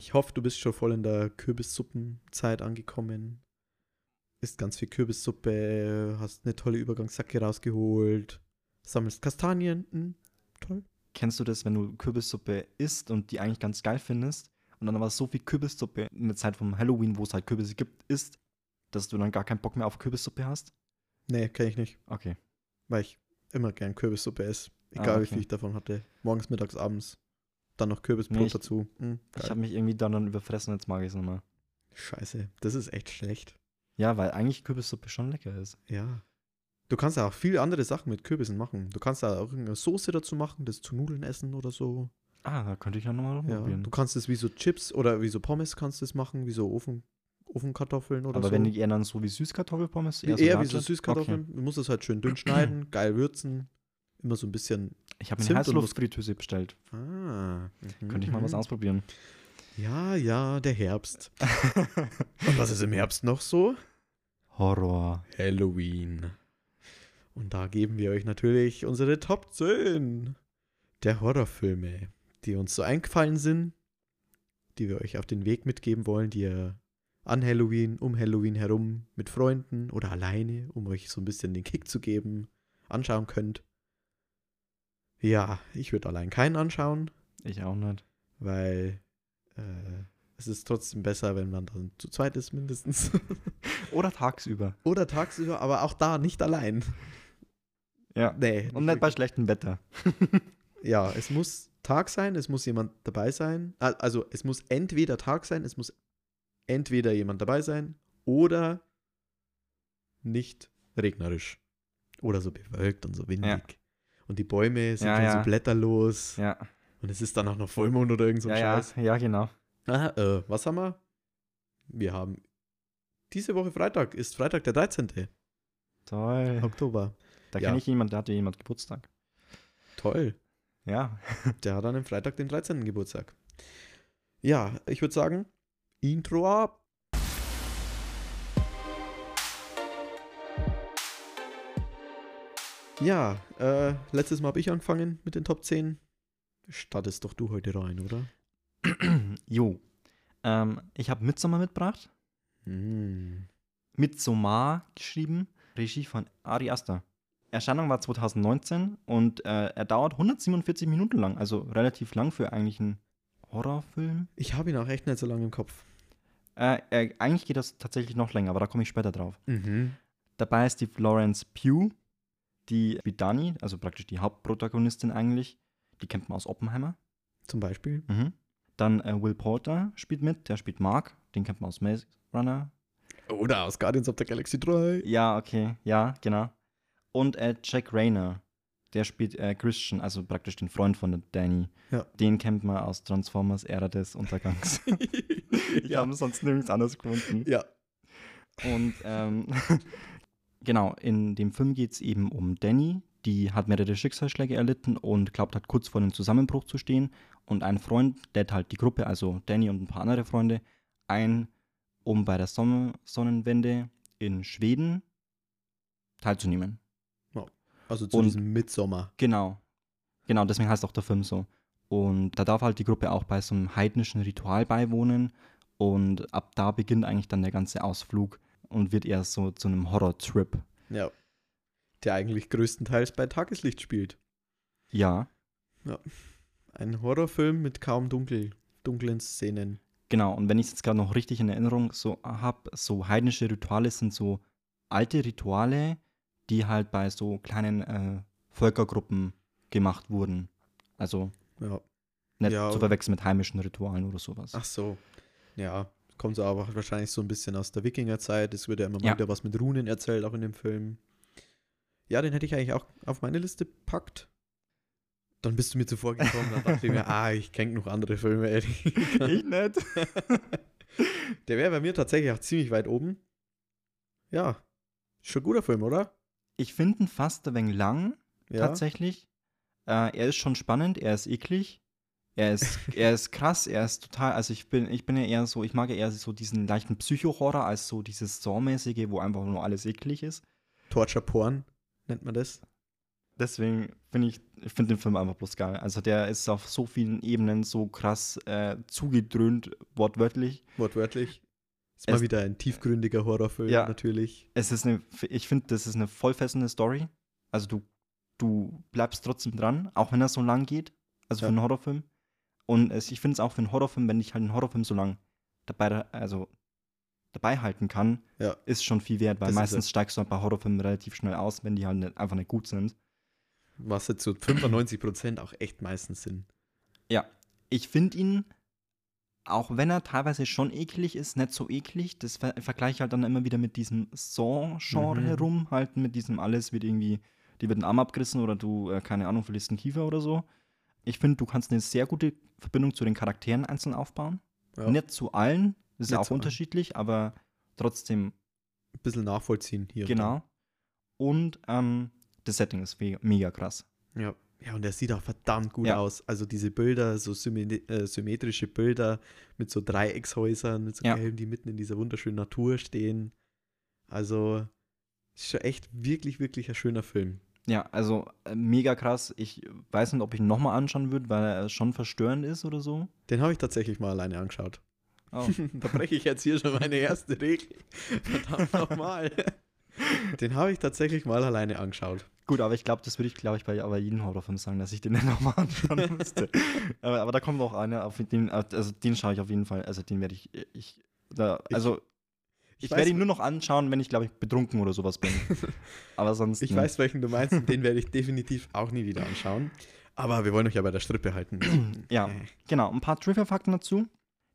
Ich hoffe, du bist schon voll in der Kürbissuppenzeit angekommen. Isst ganz viel Kürbissuppe, hast eine tolle Übergangssacke rausgeholt, sammelst Kastanien. Hm, toll. Kennst du das, wenn du Kürbissuppe isst und die eigentlich ganz geil findest und dann aber so viel Kürbissuppe in der Zeit vom Halloween, wo es halt Kürbisse gibt, isst, dass du dann gar keinen Bock mehr auf Kürbissuppe hast? Nee, kenn ich nicht, Okay. weil ich immer gern Kürbissuppe esse. Ah, Egal wie okay. viel ich davon hatte. Morgens, mittags, abends. Dann noch Kürbisbrot Nee, ich- dazu. Hm, Ich habe mich irgendwie dann, dann überfressen, jetzt mag ich es mehr. Scheiße, das ist echt schlecht. Ja, weil eigentlich Kürbissuppe schon lecker ist. Ja. Du kannst ja auch viele andere Sachen mit Kürbissen machen. Du kannst da auch irgendeine Soße dazu machen, das zu Nudeln essen oder so. Ah, da könnte ich ja nochmal Ja. probieren. Du kannst es wie so Chips oder wie so Pommes kannst du es machen, wie so Ofen, Ofenkartoffeln oder aber so. wenn die eher dann so wie Süßkartoffelpommes? Wie- eher wie Latte? so Süßkartoffeln. Du musst es halt schön dünn schneiden, geil würzen. Immer so ein bisschen. Ich habe mir eine Heißluftfritteuse bestellt. Ah. mhm, Könnte ich mal was ausprobieren. Ja, ja, der Herbst. Und was ist im Herbst noch so? Horror. Halloween. Und da geben wir euch natürlich unsere Top 10 der Horrorfilme, die uns so eingefallen sind, die wir euch auf den Weg mitgeben wollen, die ihr an Halloween, um Halloween herum mit Freunden oder alleine, um euch so ein bisschen den Kick zu geben, anschauen könnt. Ja, ich würde allein keinen anschauen, Ich auch nicht. weil äh, es ist trotzdem besser, wenn man dann zu zweit ist mindestens. Oder tagsüber. Oder tagsüber, aber auch da nicht allein. Ja. Nee. Und nicht bei schlechtem Wetter. Ja, es muss Tag sein, es muss jemand dabei sein. Also es muss entweder Tag sein, es muss entweder jemand dabei sein oder nicht regnerisch. Oder so bewölkt und so windig. Und die Bäume sind Ja, schon ja. so blätterlos. Ja. Und es ist dann auch noch Vollmond oder irgend so ein ja, ja, Scheiß. ja, genau. Ah, äh, was haben wir? Wir haben diese Woche Freitag, ist Freitag der 13. Toll. Oktober. Da Ja. kenne ich jemanden, da hatte jemand Geburtstag. Toll. Ja. Der hat dann am Freitag den 13. Geburtstag. Ja, ich würde sagen, Intro ab. Ja, äh, letztes Mal habe ich angefangen mit den Top 10. Startest doch du heute rein, oder? jo. Ähm, ich habe Midsommar mitgebracht. Hm. Midsommar geschrieben. Regie von Ari Aster. Erscheinung war 2019 und äh, er dauert 147 Minuten lang. Also relativ lang für eigentlich einen Horrorfilm. Ich habe ihn auch echt nicht so lange im Kopf. Äh, äh, eigentlich geht das tatsächlich noch länger, aber da komme ich später drauf. Mhm. Dabei ist die Florence Pugh, die spielt Dani, also praktisch die Hauptprotagonistin eigentlich. Die kennt man aus Oppenheimer. Zum Beispiel. Mhm. Dann äh, Will Porter spielt mit, der spielt Mark, den kennt man aus Maze Runner. Oder aus Guardians of the Galaxy 3. Ja, okay, ja, genau. Und äh, Jack Rayner, der spielt äh, Christian, also praktisch den Freund von Danny. Ja. Den kennt man aus Transformers Ära des Untergangs. ich ja. habe sonst nirgends anders gefunden. ja. Und ähm, genau, in dem Film geht es eben um Danny, die hat mehrere Schicksalsschläge erlitten und glaubt hat kurz vor dem Zusammenbruch zu stehen. Und ein Freund lädt halt die Gruppe, also Danny und ein paar andere Freunde, ein, um bei der Sonne Sonnenwende in Schweden teilzunehmen. Also zu Und- diesem Midsommer. Genau. Genau, deswegen heißt auch der Film so. Und da darf halt die Gruppe auch bei so einem heidnischen Ritual beiwohnen. Und ab da beginnt eigentlich dann der ganze Ausflug und wird eher so zu einem Horror-Trip. Ja. Der eigentlich größtenteils bei Tageslicht spielt. Ja, Ein Horrorfilm mit kaum dunkel, dunklen Szenen. genau. Und wenn ich es jetzt gerade noch richtig in Erinnerung so habe, so heidnische Rituale sind so alte Rituale, die halt bei so kleinen äh, Völkergruppen gemacht wurden. Also Ja. nicht Ja, zu verwechseln mit heimischen Ritualen oder sowas. Ach so. Ja. Kommt so aber wahrscheinlich so ein bisschen aus der Wikingerzeit. Es wird ja immer mal Ja. wieder was mit Runen erzählt, auch in dem Film. Ja, den hätte ich eigentlich auch auf meine Liste packt. Dann bist du mir zuvor gekommen, dann dachte ich mir, ah, ich kenne noch andere Filme. ehrlich. ich nicht. Der wäre bei mir tatsächlich auch ziemlich weit oben. Ja. Schon guter Film, oder? Ich finde ihn fast ein wenig lang, Ja. tatsächlich. Äh, er ist schon spannend, er ist eklig. Er ist, er ist krass, er ist total, also ich bin, ich bin ja eher so, ich mag ja eher so diesen leichten Psycho-Horror als so dieses Saw-mäßige, wo einfach nur alles eklig ist. Torture Porn nennt man das. deswegen finde ich, ich finde den Film einfach bloß geil. Also der ist auf so vielen Ebenen so krass äh, zugedröhnt, wortwörtlich. Wortwörtlich. Ist Es- mal wieder ein tiefgründiger Horrorfilm, Ja. natürlich. Es ist eine, ich finde, das ist eine vollfessende Story. Also du, du bleibst trotzdem dran, auch wenn er so lang geht. Also Ja. für einen Horrorfilm. Und es, ich finde es auch für einen Horrorfilm, wenn ich halt einen Horrorfilm so lang dabei, also dabei halten kann, Ja. ist schon viel wert, weil Das ist meistens steigst du halt bei Horrorfilmen relativ schnell aus, wenn die halt nicht, einfach nicht gut sind. Was jetzt so 95% auch echt meistens sind. Ja, ich finde ihn, auch wenn er teilweise schon eklig ist, nicht so eklig. Das ver vergleiche ich halt dann immer wieder mit diesem Saw-Genre Mhm. herum, halt mit diesem alles wird irgendwie, dir wird ein Arm abgerissen oder du, äh, keine Ahnung, verlierst einen Kiefer oder so. Ich finde, du kannst eine sehr gute Verbindung zu den Charakteren einzeln aufbauen. Ja. Nicht zu allen, das ist ja auch zu allen. unterschiedlich, aber trotzdem Ein bisschen nachvollziehen hier. genau. Und ähm, das Setting ist mega, krass. da. Ja. Ja, und der sieht auch verdammt gut Ja. aus. Also diese Bilder, so äh, symmetrische Bilder mit so Dreieckshäusern, mit so Ja. gelben, die mitten in dieser wunderschönen Natur stehen. Also, ist schon echt wirklich, wirklich ein schöner Film. Ja, also äh, mega krass. Ich weiß nicht, ob ich ihn nochmal anschauen würde, weil er schon verstörend ist oder so. Den habe ich tatsächlich mal alleine angeschaut. Oh. da breche ich jetzt hier schon meine erste Regel. Verdammt nochmal. Den habe ich tatsächlich mal alleine angeschaut. Gut, aber ich glaube, das würde ich, glaube ich, bei, bei jedem Horrorfilm sagen, dass ich den dann nochmal anschauen müsste. aber, aber da kommt auch einer, auf den, also den schaue ich auf jeden Fall, also den werde ich, ich, da, Ich- also ich, werde ihn nur noch anschauen, wenn ich, glaube ich, betrunken oder sowas bin. aber sonst. Ich ne. weiß, welchen du meinst, und den werde ich definitiv auch nie wieder anschauen. Aber wir wollen euch ja bei der Strippe halten. Ja. Äh, Genau, ein paar Trivia-Fakten dazu.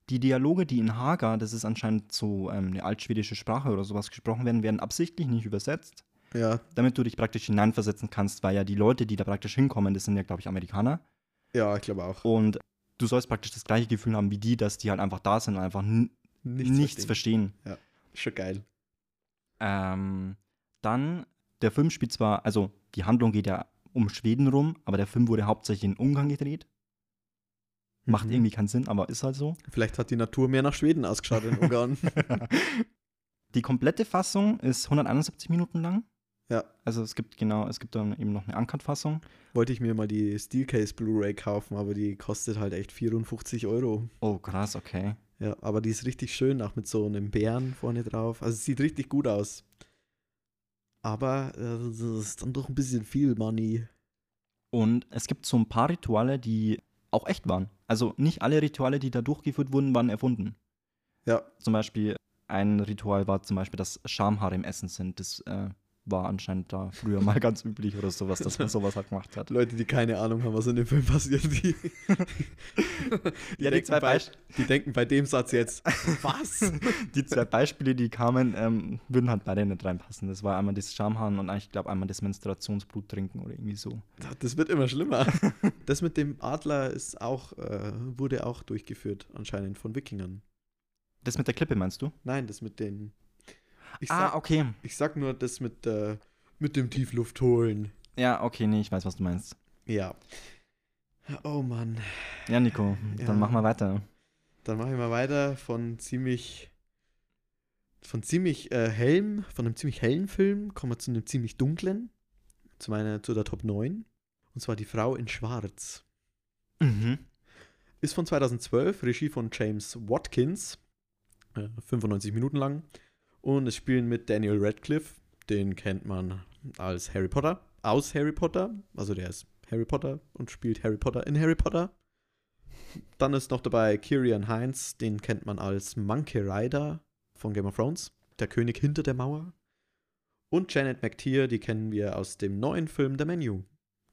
Die Dialoge, die in Haga, das ist anscheinend so ähm, eine altschwedische Sprache oder sowas gesprochen werden, werden absichtlich nicht übersetzt, Ja, damit du dich praktisch hineinversetzen kannst, weil ja die Leute, die da praktisch hinkommen, das sind ja, glaube ich, Amerikaner. ja, ich glaube auch. Und du sollst praktisch das gleiche Gefühl haben wie die, dass die halt einfach da sind und einfach n- nichts, verstehen. Schon geil. Ähm, dann, der Film spielt zwar, also die Handlung geht ja um Schweden rum, aber der Film wurde hauptsächlich in Ungarn gedreht. Macht Mhm. irgendwie keinen Sinn, aber ist halt so. Vielleicht hat die Natur mehr nach Schweden ausgeschaut in Ungarn. Die komplette Fassung ist 171 Minuten lang. ja, Also es gibt genau, es gibt dann eben noch eine Uncut-Fassung. wollte ich mir mal die Steelcase Blu-ray kaufen, aber die kostet halt echt 54 Euro. Oh, krass, okay. Ja, aber die ist richtig schön, auch mit so einem Bären vorne drauf. Also es sieht richtig gut aus. Aber äh, das ist dann doch ein bisschen viel Money. Und es gibt so ein paar Rituale, die auch echt waren. Also nicht alle Rituale, die da durchgeführt wurden, waren erfunden. Ja, Zum Beispiel ein Ritual war zum Beispiel, dass Schamhaare im Essen sind. Das äh, war anscheinend da früher mal ganz üblich oder sowas, dass man sowas halt gemacht hat. Leute, die keine Ahnung haben, was in dem Film passiert, die, die, Ja, die denken, bei, die denken bei dem Satz jetzt, was? Die zwei Beispiele, die kamen, ähm, würden halt beide nicht reinpassen. Das war einmal das Schamhaaren und ich glaube einmal das Menstruationsblut trinken oder irgendwie so. Das wird immer schlimmer. Das mit dem Adler ist auch, äh, wurde auch durchgeführt, anscheinend von Wikingern. Das mit der Klippe meinst du? Nein, das mit den. Ich ah, sag, okay. ich sag nur das mit, äh, mit dem Tiefluft holen. Ja, okay, nee, ich weiß, was du meinst. Ja. Oh Mann. Ja, Nico, Ja. dann mach mal weiter. Dann mache ich mal weiter von ziemlich. Von ziemlich äh, hellem, von einem ziemlich hellen Film kommen wir zu einem ziemlich dunklen. Zu meiner, zu der Top 9. Und zwar Die Frau in Schwarz. Mhm. Ist von 2012, Regie von James Watkins. Äh, 95 Minuten lang. Und es spielen mit Daniel Radcliffe. Den kennt man als Harry Potter. Aus Harry Potter. Also der ist Harry Potter und spielt Harry Potter in Harry Potter. Dann ist noch dabei Kirian Heinz. Den kennt man als Monkey Rider von Game of Thrones. Der König hinter der Mauer. Und Janet McTeer, die kennen wir aus dem neuen Film The Menu,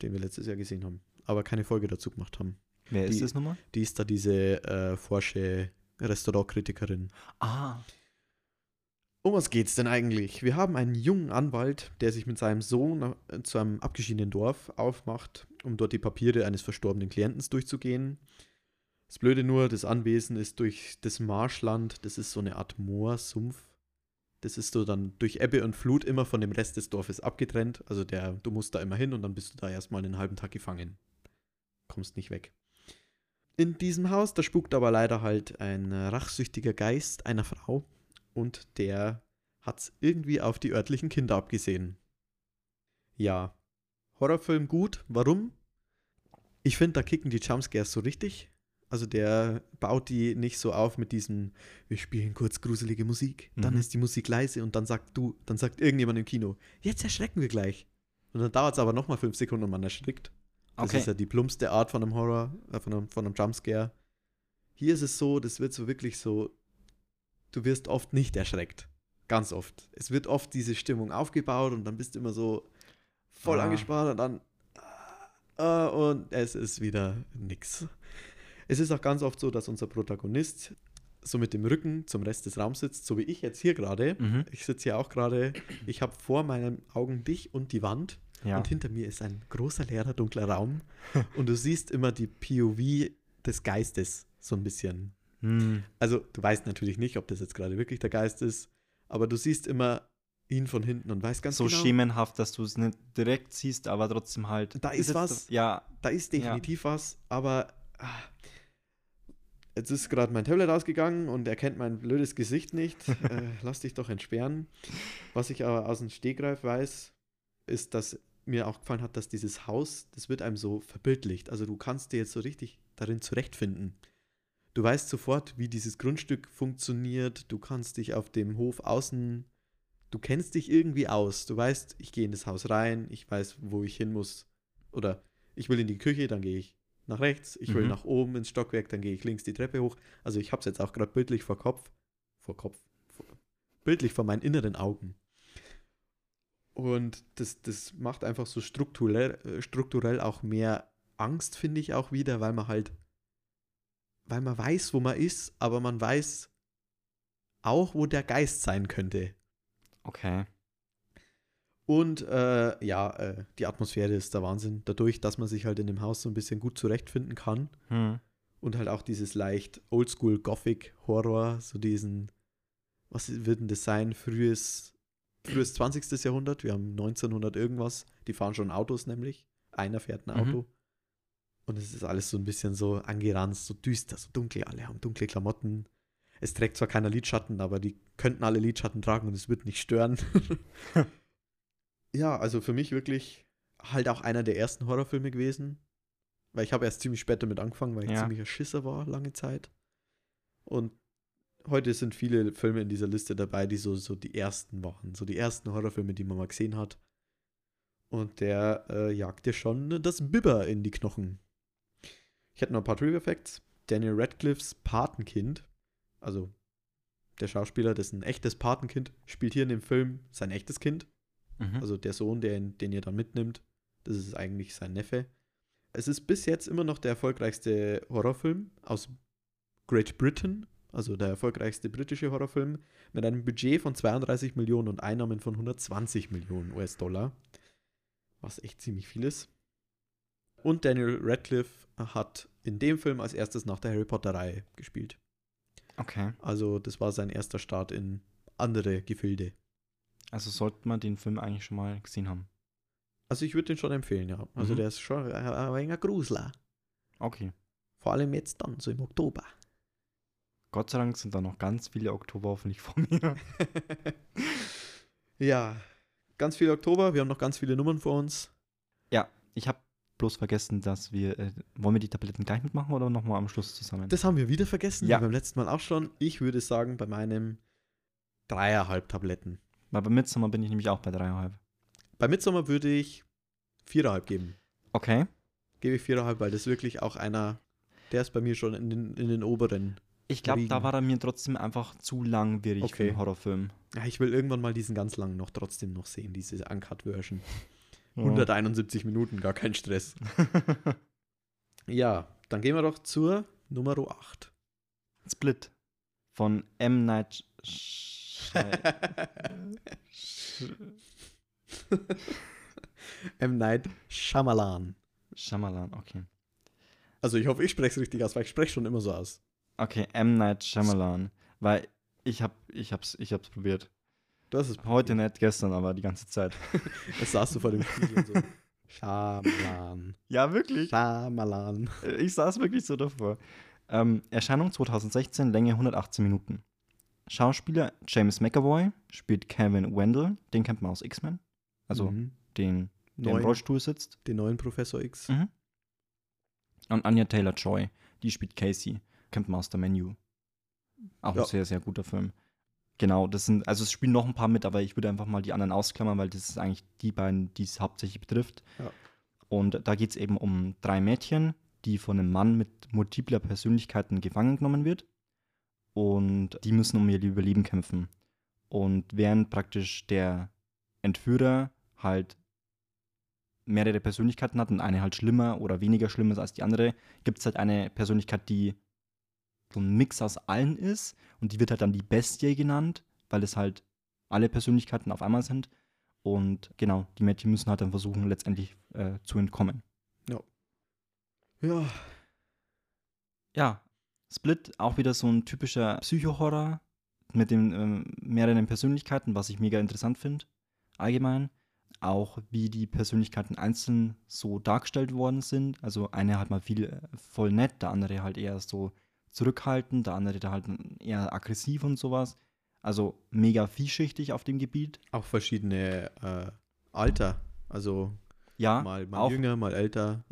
den wir letztes Jahr gesehen haben. Aber keine Folge dazu gemacht haben. Wer Die- ist das nochmal? Die ist da diese äh, forsche Restaurantkritikerin. Ah. Um was geht's denn eigentlich? Wir haben einen jungen Anwalt, der sich mit seinem Sohn äh, zu einem abgeschiedenen Dorf aufmacht, um dort die Papiere eines verstorbenen Klienten durchzugehen. Das Blöde nur, das Anwesen ist durch das Marschland, das ist so eine Art Moorsumpf. Das ist so dann durch Ebbe und Flut immer von dem Rest des Dorfes abgetrennt. Also der, du musst da immer hin und dann bist du da erstmal einen halben Tag gefangen. Kommst nicht weg. In diesem Haus, da spukt aber leider halt ein rachsüchtiger Geist einer Frau und der hat's irgendwie auf die örtlichen Kinder abgesehen. Ja, Horrorfilm gut. Warum? Ich finde, da kicken die Jumpscares so richtig. Also der baut die nicht so auf mit diesem, wir spielen kurz gruselige Musik, dann Mhm. ist die Musik leise und dann sagt du, dann sagt irgendjemand im Kino, jetzt erschrecken wir gleich. Und dann dauert es aber nochmal fünf Sekunden und man erschrickt. Das Okay. ist ja die plumpste Art von einem Horror, äh, von, einem, von einem Jumpscare. Hier ist es so, das wird so wirklich so, du wirst oft nicht erschreckt. Ganz oft. Es wird oft diese Stimmung aufgebaut und dann bist du immer so voll Ah. angespannt und dann äh, und es ist wieder nix. Es ist auch ganz oft so, dass unser Protagonist so mit dem Rücken zum Rest des Raums sitzt, so wie ich jetzt hier gerade. Mhm. Ich sitze hier auch gerade, ich habe vor meinen Augen dich und die Wand Ja. und hinter mir ist ein großer, leerer, dunkler Raum. und du siehst immer die POV des Geistes so ein bisschen. Hm. Also, du weißt natürlich nicht, ob das jetzt gerade wirklich der Geist ist, aber du siehst immer ihn von hinten und weißt ganz So genau, schemenhaft, dass du es nicht direkt siehst, aber trotzdem halt. Da ist jetzt- was. Ja, da ist definitiv was, aber ah, jetzt ist gerade mein Tablet ausgegangen und er kennt mein blödes Gesicht nicht. äh, lass dich doch entsperren. Was ich aber aus dem Stegreif weiß, ist, dass mir auch gefallen hat, dass dieses Haus, das wird einem so verbildlicht. Also du kannst dir jetzt so richtig darin zurechtfinden. Du weißt sofort, wie dieses Grundstück funktioniert. Du kannst dich auf dem Hof außen, du kennst dich irgendwie aus. Du weißt, ich gehe in das Haus rein, ich weiß, wo ich hin muss. Oder ich will in die Küche, dann gehe ich nach rechts. Ich will Mhm. nach oben ins Stockwerk, dann gehe ich links die Treppe hoch. Also ich habe es jetzt auch gerade bildlich vor Kopf. Vor Kopf. Vor, bildlich vor meinen inneren Augen. Und das, das macht einfach so strukturell, äh, strukturell auch mehr Angst, finde ich auch wieder, weil man halt, weil man weiß, wo man ist, aber man weiß auch, wo der Geist sein könnte. okay. Und äh, ja, äh, die Atmosphäre ist der Wahnsinn. Dadurch, dass man sich halt in dem Haus so ein bisschen gut zurechtfinden kann. Hm. Und halt auch dieses leicht Oldschool Gothic Horror, so diesen, was wird denn das sein? Frühes, frühes 20. Jahrhundert. Wir haben 1900 irgendwas. Die fahren schon Autos nämlich. Einer fährt ein Mhm. Und es ist alles so ein bisschen so angeranzt, so düster, so dunkel. Alle haben dunkle Klamotten. Es trägt zwar keiner Lidschatten, aber die könnten alle Lidschatten tragen und es wird nicht stören. ja, also für mich wirklich halt auch einer der ersten Horrorfilme gewesen. Weil ich habe erst ziemlich spät damit angefangen, weil ich Ja. ziemlicher Schisser war lange Zeit. Und heute sind viele Filme in dieser Liste dabei, die so, so die ersten waren. So die ersten Horrorfilme, die man mal gesehen hat. Und der äh, jagt dir schon das Bibber in die Knochen. Ich hätte noch ein paar Trivia Facts. Daniel Radcliffes Patenkind, also der Schauspieler, dessen echtes Patenkind, spielt hier in dem Film sein echtes Kind. Mhm. Also der Sohn, der, den ihr dann mitnimmt, das ist eigentlich sein Neffe. Es ist bis jetzt immer noch der erfolgreichste Horrorfilm aus Great Britain, also der erfolgreichste britische Horrorfilm, mit einem Budget von 32 Millionen und Einnahmen von 120 Millionen US-Dollar, was echt ziemlich viel ist. Und Daniel Radcliffe hat in dem Film als erstes nach der Harry Potter-Reihe gespielt. okay. Also das war sein erster Start in andere Gefilde. Also sollte man den Film eigentlich schon mal gesehen haben. Also ich würde den schon empfehlen, ja. Also Mhm. der ist schon ein, wenig Grusler. Okay. Vor allem jetzt dann, so im Oktober. Gott sei Dank sind da noch ganz viele Oktober hoffentlich vor mir. ja, ganz viel Oktober. Wir haben noch ganz viele Nummern vor uns. Ja, ich habe bloß vergessen, dass wir. Äh, wollen wir die Tabletten gleich mitmachen oder nochmal am Schluss zusammen? Das haben wir wieder vergessen, Ja. wie beim letzten Mal auch schon. Ich würde sagen, bei meinem dreieinhalb Tabletten. Weil bei Midsommar bin ich nämlich auch bei dreieinhalb. Bei Midsommar würde ich viereinhalb geben. Okay. Gebe ich viereinhalb, weil das wirklich auch einer, der ist bei mir schon in den, in den oberen. Ich glaube, da war er mir trotzdem einfach zu langwierig für Okay. einen Horrorfilm. Ja, ich will irgendwann mal diesen ganz langen noch trotzdem noch sehen, diese Uncut-Version. Ja. 171 Minuten, gar kein Stress. Ja, dann gehen wir doch zur Nummer 8. Split von M. Night M. Night Shyamalan. Shyamalan, okay. Also ich hoffe, ich spreche es richtig aus, weil ich spreche schon immer so aus. Okay, M. Night Shyamalan. Weil ich hab, ich hab's, ich hab's probiert. Hast es Heute nicht, gestern, aber die ganze Zeit. Das saß du vor dem Spiegel und so. Shyamalan. Ja, wirklich. Shyamalan. Ich saß wirklich so davor. Ähm, Erscheinung 2016, Länge 118 Minuten. Schauspieler James McAvoy spielt Kevin Wendell, den kennt man aus X-Men. Also Mhm. den der im Neuen, Rollstuhl sitzt. den neuen Professor X. Mhm. Und Anya Taylor-Joy, die spielt Casey, kennt man aus der Menu. Auch Ja. ein sehr, sehr guter Film. Genau, das sind, also es spielen noch ein paar mit, aber ich würde einfach mal die anderen ausklammern, weil das ist eigentlich die beiden, die es hauptsächlich betrifft. Ja. Und da geht es eben um drei Mädchen, die von einem Mann mit multipler Persönlichkeiten gefangen genommen wird. Und die müssen um ihr Überleben kämpfen. Und während praktisch der Entführer halt mehrere Persönlichkeiten hat und eine halt schlimmer oder weniger schlimm ist als die andere, gibt es halt eine Persönlichkeit, die so ein Mix aus allen ist und die wird halt dann die Bestie genannt, weil es halt alle Persönlichkeiten auf einmal sind. Und genau, die Mädchen müssen halt dann versuchen, letztendlich äh, zu entkommen. Ja, Ja, Split, auch wieder so ein typischer Psycho-Horror mit den ähm, mehreren Persönlichkeiten, was ich mega interessant finde, allgemein. Auch wie die Persönlichkeiten einzeln so dargestellt worden sind. Also eine halt mal viel äh, voll nett, der andere halt eher so zurückhaltend, der andere halt eher aggressiv und sowas. Also mega vielschichtig auf dem Gebiet. auch verschiedene äh, Alter. Also Ja, mal, mal auch jünger, mal älter.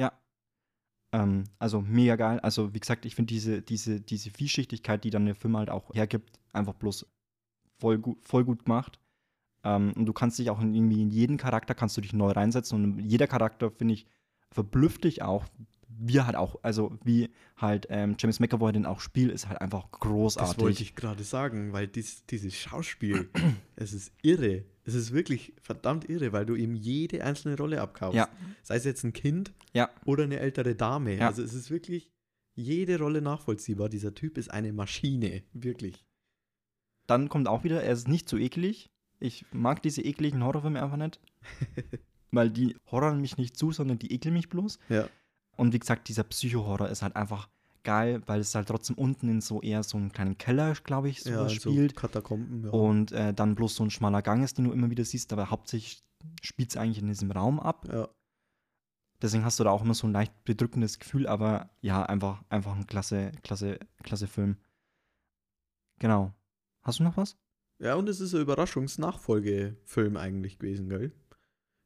Ähm, also mega geil. Also wie gesagt, ich finde diese, diese, diese Vielschichtigkeit, die dann der Film halt auch hergibt, einfach bloß voll gut, voll gut gemacht. Ähm, und du kannst dich auch in, irgendwie in jeden Charakter kannst du dich neu reinsetzen und jeder Charakter, finde ich, verblüfft dich auch. Wie halt auch, also wie halt ähm, James McAvoy den auch spielt, ist halt einfach großartig. Das wollte ich gerade sagen, weil dies, dieses Schauspiel, es ist irre. Es ist wirklich verdammt irre, weil du ihm jede einzelne Rolle abkaufst. Ja. Sei es jetzt ein Kind Ja. oder eine ältere Dame. Ja. Also es ist wirklich jede Rolle nachvollziehbar. Dieser Typ ist eine Maschine. Wirklich. Dann kommt auch wieder, er ist nicht so eklig. Ich mag diese ekligen Horrorfilme einfach nicht. weil die horroren mich nicht zu, sondern die ekeln mich bloß. Ja. Und wie gesagt, dieser Psycho-Horror ist halt einfach geil, weil es halt trotzdem unten in so eher so einen kleinen Keller, glaube ich, so ja, spielt. so Katakomben. Ja. Und äh, dann bloß so ein schmaler Gang ist, den du immer wieder siehst, aber hauptsächlich spielt es eigentlich in diesem Raum ab. ja. Deswegen hast du da auch immer so ein leicht bedrückendes Gefühl, aber ja, einfach, einfach ein klasse, klasse, klasse Film. Genau. Hast du noch was? ja, und es ist ein Überraschungsnachfolgefilm eigentlich gewesen, gell?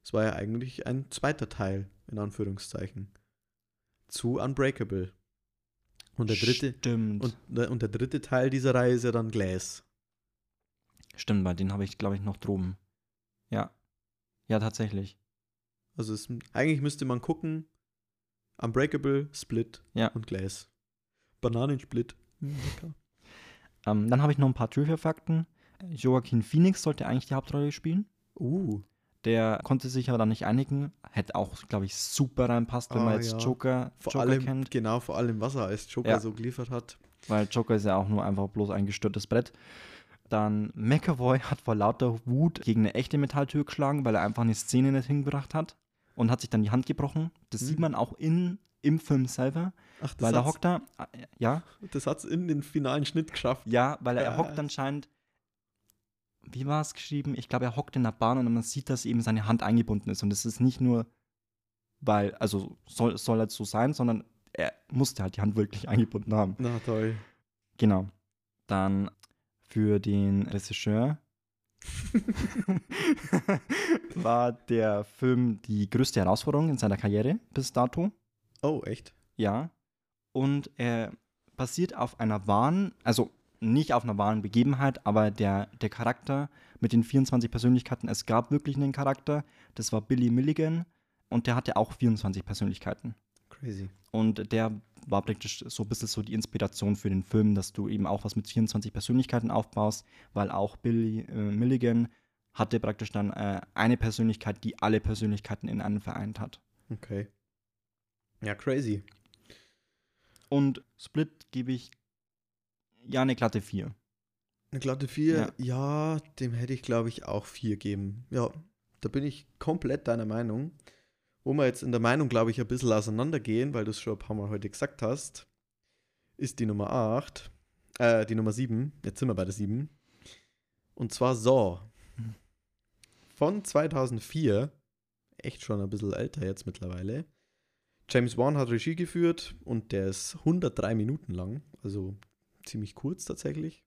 Es war ja eigentlich ein zweiter Teil, in Anführungszeichen. Zu Unbreakable. Und der dritte, Stimmt. und, der- und der dritte Teil dieser Reihe ist ja dann Glass. Stimmt, bei den habe ich, glaube ich, noch droben. Ja. Ja, tatsächlich. Also es, eigentlich müsste man gucken, Unbreakable, Split Ja. und Glass. Bananensplit. Hm. Ähm, dann habe ich noch ein paar Trivia-Fakten. Joaquin Phoenix sollte eigentlich die Hauptrolle spielen. Uh, Der konnte sich aber dann nicht einigen. Hätte auch, glaube ich, super reinpasst, wenn Ah, man jetzt ja. Joker, vor Joker allem, kennt. genau, vor allem, was er als Joker Ja. so geliefert hat. Weil Joker ist ja auch nur einfach bloß ein gestörtes Brett. Dann McAvoy hat vor lauter Wut gegen eine echte Metalltür geschlagen, weil er einfach eine Szene nicht hingebracht hat und hat sich dann die Hand gebrochen. Das Hm. sieht man auch in, im Film selber, Ach, das weil er hockt da, äh, ja, das hat's in den finalen Schnitt geschafft. ja, weil er, er Ja. hockt anscheinend, wie war es geschrieben? Ich glaube, er hockt in der Bahn und man sieht, dass eben seine Hand eingebunden ist und es ist nicht nur, weil, also soll, soll halt so sein, sondern er musste halt die Hand wirklich eingebunden haben. Na toll. Genau. Dann für den Regisseur war der Film die größte Herausforderung in seiner Karriere bis dato. oh, echt? Ja. Und er basiert auf einer wahren, also nicht auf einer wahren Begebenheit, aber der, der Charakter mit den 24 Persönlichkeiten, es gab wirklich einen Charakter, das war Billy Milligan und der hatte auch 24 Persönlichkeiten. Crazy. Und der war praktisch so ein bisschen so die Inspiration für den Film, dass du eben auch was mit 24 Persönlichkeiten aufbaust, weil auch Billy äh, Milligan hatte praktisch dann äh, eine Persönlichkeit, die alle Persönlichkeiten in einem vereint hat. Okay. Ja, crazy. Und Split gebe ich ja eine glatte 4. Eine glatte 4, Ja. ja. dem hätte ich, glaube ich, auch 4 geben. Ja, da bin ich komplett deiner Meinung. Wo wir jetzt in der Meinung, glaube ich, ein bisschen auseinandergehen, weil du es schon ein paar Mal heute gesagt hast, ist die Nummer 8, äh, die Nummer 7, jetzt sind wir bei der 7. Und zwar Saw. Mhm. Von 2004, echt schon ein bisschen älter jetzt mittlerweile. James Wan hat Regie geführt und der ist 103 Minuten lang, also ziemlich kurz tatsächlich.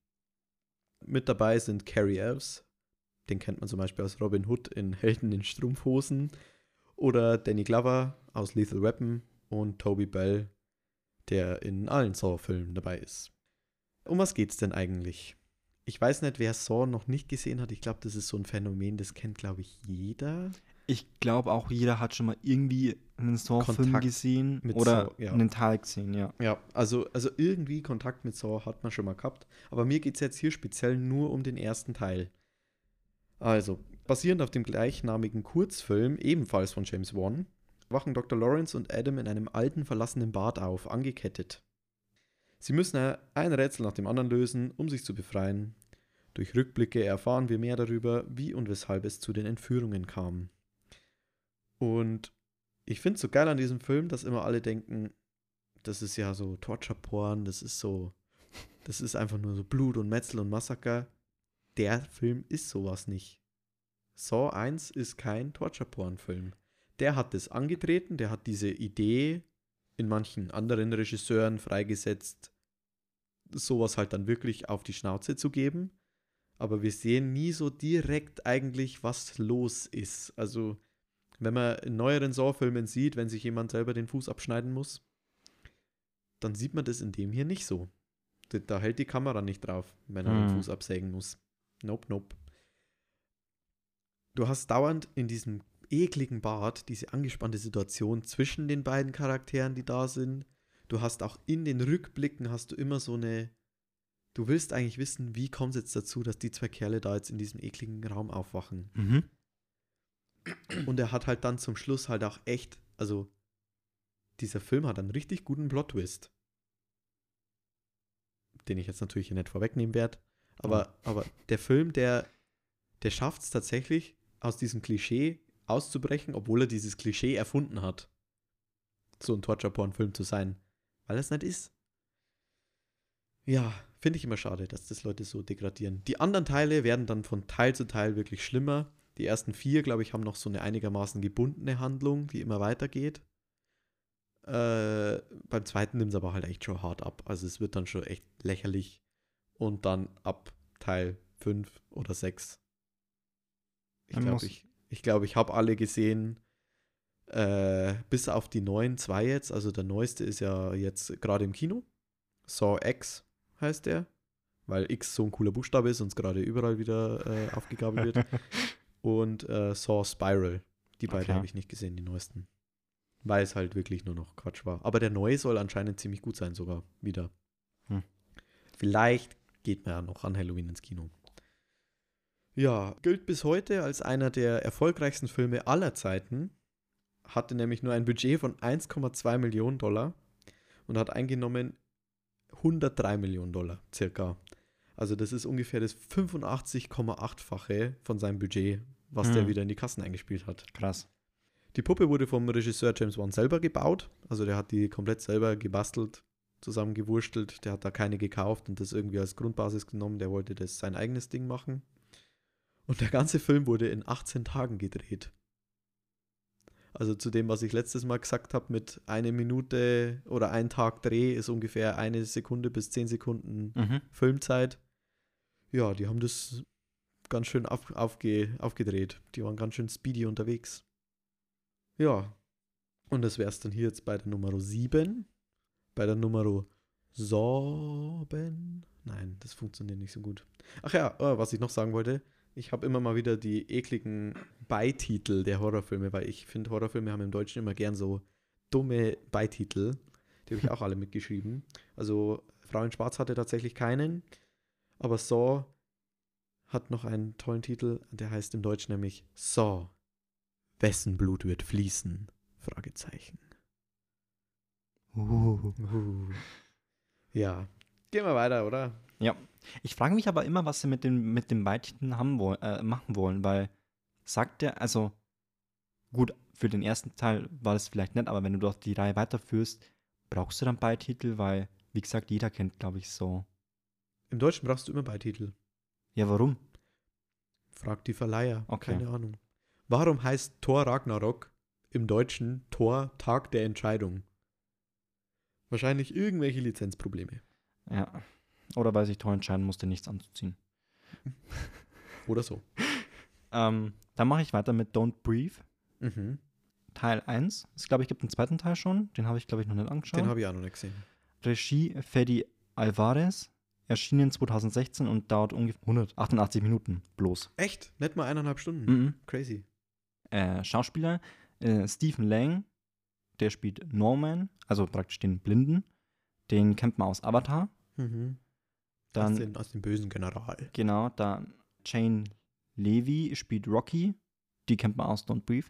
Mit dabei sind Carrie Elves, den kennt man zum Beispiel aus Robin Hood in Helden in Strumpfhosen. Oder Danny Glover aus Lethal Weapon und Toby Bell, der in allen Saw-Filmen dabei ist. Um was geht's denn eigentlich? Ich weiß nicht, wer Saw noch nicht gesehen hat. Ich glaube, das ist so ein Phänomen, das kennt, glaube ich, jeder. Ich glaube auch, jeder hat schon mal irgendwie einen Saw-Film gesehen mit oder Saw, ja. einen Teil gesehen, ja. Ja, also, also irgendwie Kontakt mit Saw hat man schon mal gehabt. Aber mir geht es jetzt hier speziell nur um den ersten Teil. Also, basierend auf dem gleichnamigen Kurzfilm, ebenfalls von James Wan, wachen Dr. Lawrence und Adam in einem alten, verlassenen Bad auf, angekettet. Sie müssen ein Rätsel nach dem anderen lösen, um sich zu befreien. Durch Rückblicke erfahren wir mehr darüber, wie und weshalb es zu den Entführungen kam. Und ich finde es so geil an diesem Film, dass immer alle denken, das ist ja so Torture-Porn, das ist so, das ist einfach nur so Blut und Metzel und Massaker. Der Film ist sowas nicht. Saw 1 ist kein Torture-Porn-Film. Der hat das angetreten, der hat diese Idee in manchen anderen Regisseuren freigesetzt, sowas halt dann wirklich auf die Schnauze zu geben. Aber wir sehen nie so direkt eigentlich, was los ist. Also, wenn man in neueren Saw-Filmen sieht, wenn sich jemand selber den Fuß abschneiden muss, dann sieht man das in dem hier nicht so. Da, da hält die Kamera nicht drauf, wenn er den Hm. Fuß absägen muss. Nope, nope. Du hast dauernd in diesem ekligen Bad diese angespannte Situation zwischen den beiden Charakteren, die da sind. Du hast auch in den Rückblicken hast du immer so eine. Du willst eigentlich wissen, wie kommt es jetzt dazu, dass die zwei Kerle da jetzt in diesem ekligen Raum aufwachen. Mhm. Und er hat halt dann zum Schluss halt auch echt, also dieser Film hat einen richtig guten Plot-Twist. Den ich jetzt natürlich hier nicht vorwegnehmen werde. Aber, aber der Film, der, der schafft es tatsächlich, aus diesem Klischee auszubrechen, obwohl er dieses Klischee erfunden hat. So ein Torture-Porn-Film zu sein. Weil es nicht ist. Ja, finde ich immer schade, dass das Leute so degradieren. Die anderen Teile werden dann von Teil zu Teil wirklich schlimmer. Die ersten vier, glaube ich, haben noch so eine einigermaßen gebundene Handlung, die immer weitergeht. Äh, beim zweiten nimmt es aber halt echt schon hart ab. Also es wird dann schon echt lächerlich. Und dann ab Teil 5 oder 6. Ich glaube, ich, ich, glaub, ich habe alle gesehen. Äh, bis auf die neuen zwei jetzt. Also der neueste ist ja jetzt gerade im Kino. Saw X heißt der. Weil X so ein cooler Buchstabe ist und es gerade überall wieder äh, aufgegabelt wird. Und äh, Saw Spiral. Die beiden Okay. habe ich nicht gesehen, die neuesten. Weil es halt wirklich nur noch Quatsch war. Aber der neue soll anscheinend ziemlich gut sein, sogar wieder. Hm. Vielleicht geht man ja noch an Halloween ins Kino. Ja, gilt bis heute als einer der erfolgreichsten Filme aller Zeiten. Hatte nämlich nur ein Budget von 1,2 Millionen Dollar und hat eingenommen 103 Millionen Dollar circa. Also das ist ungefähr das 85,8-fache von seinem Budget, was der Hm. wieder in die Kassen eingespielt hat. Krass. Die Puppe wurde vom Regisseur James Wan selber gebaut. Also der hat die komplett selber gebastelt, zusammengewurstelt. Der hat da keine gekauft und das irgendwie als Grundbasis genommen. Der wollte das sein eigenes Ding machen. Und der ganze Film wurde in 18 Tagen gedreht. Also zu dem, was ich letztes Mal gesagt habe, mit eine Minute oder ein Tag Dreh ist ungefähr eine Sekunde bis 10 Sekunden Mhm. Filmzeit. Ja, die haben das ganz schön auf, aufge, aufgedreht. Die waren ganz schön speedy unterwegs. Ja. Und das wäre es dann hier jetzt bei der Nummer 7. Bei der Nummer Sorben. Nein, das funktioniert nicht so gut. Ach ja, äh, was ich noch sagen wollte. Ich habe immer mal wieder die ekligen Beititel der Horrorfilme, weil ich finde, Horrorfilme haben im Deutschen immer gern so dumme Beititel. Die habe ich auch alle mitgeschrieben. Also Frau in Schwarz hatte tatsächlich keinen. Aber Saw hat noch einen tollen Titel, der heißt im Deutschen nämlich Saw. Wessen Blut wird fließen? Fragezeichen. Uh. Uh. Ja. Gehen wir weiter, oder? Ja. Ich frage mich aber immer, was sie mit den, mit haben woll, äh, machen wollen, weil sagt der, also gut, für den ersten Teil war das vielleicht nett, aber wenn du doch die Reihe weiterführst, brauchst du dann Beititel, weil, wie gesagt, jeder kennt, glaube ich, so. Im Deutschen brauchst du immer Beititel. Ja, warum? Fragt die Verleiher. Okay. Keine Ahnung. Warum heißt Thor Ragnarok im Deutschen Thor Tag der Entscheidung? Wahrscheinlich irgendwelche Lizenzprobleme. Ja. Oder weil sich Tor entscheiden musste, nichts anzuziehen. Oder so. Ähm, dann mache ich weiter mit Don't Breathe. Mhm. Teil 1. Ich glaube, ich gibt einen zweiten Teil schon. Den habe ich, glaube ich, noch nicht angeschaut. Den habe ich auch noch nicht gesehen. Regie Fedi Alvarez. Erschienen 2016 und dauert ungefähr 188 Minuten bloß. Echt? Nicht mal eineinhalb Stunden. Mhm. Crazy. Äh, Schauspieler äh, Stephen Lang, der spielt Norman, also praktisch den Blinden. Den kennt man aus Avatar. Mhm. Dann aus, den, aus dem bösen General. Genau, dann Jane Levy spielt Rocky. Die kennt man aus Don't Breathe.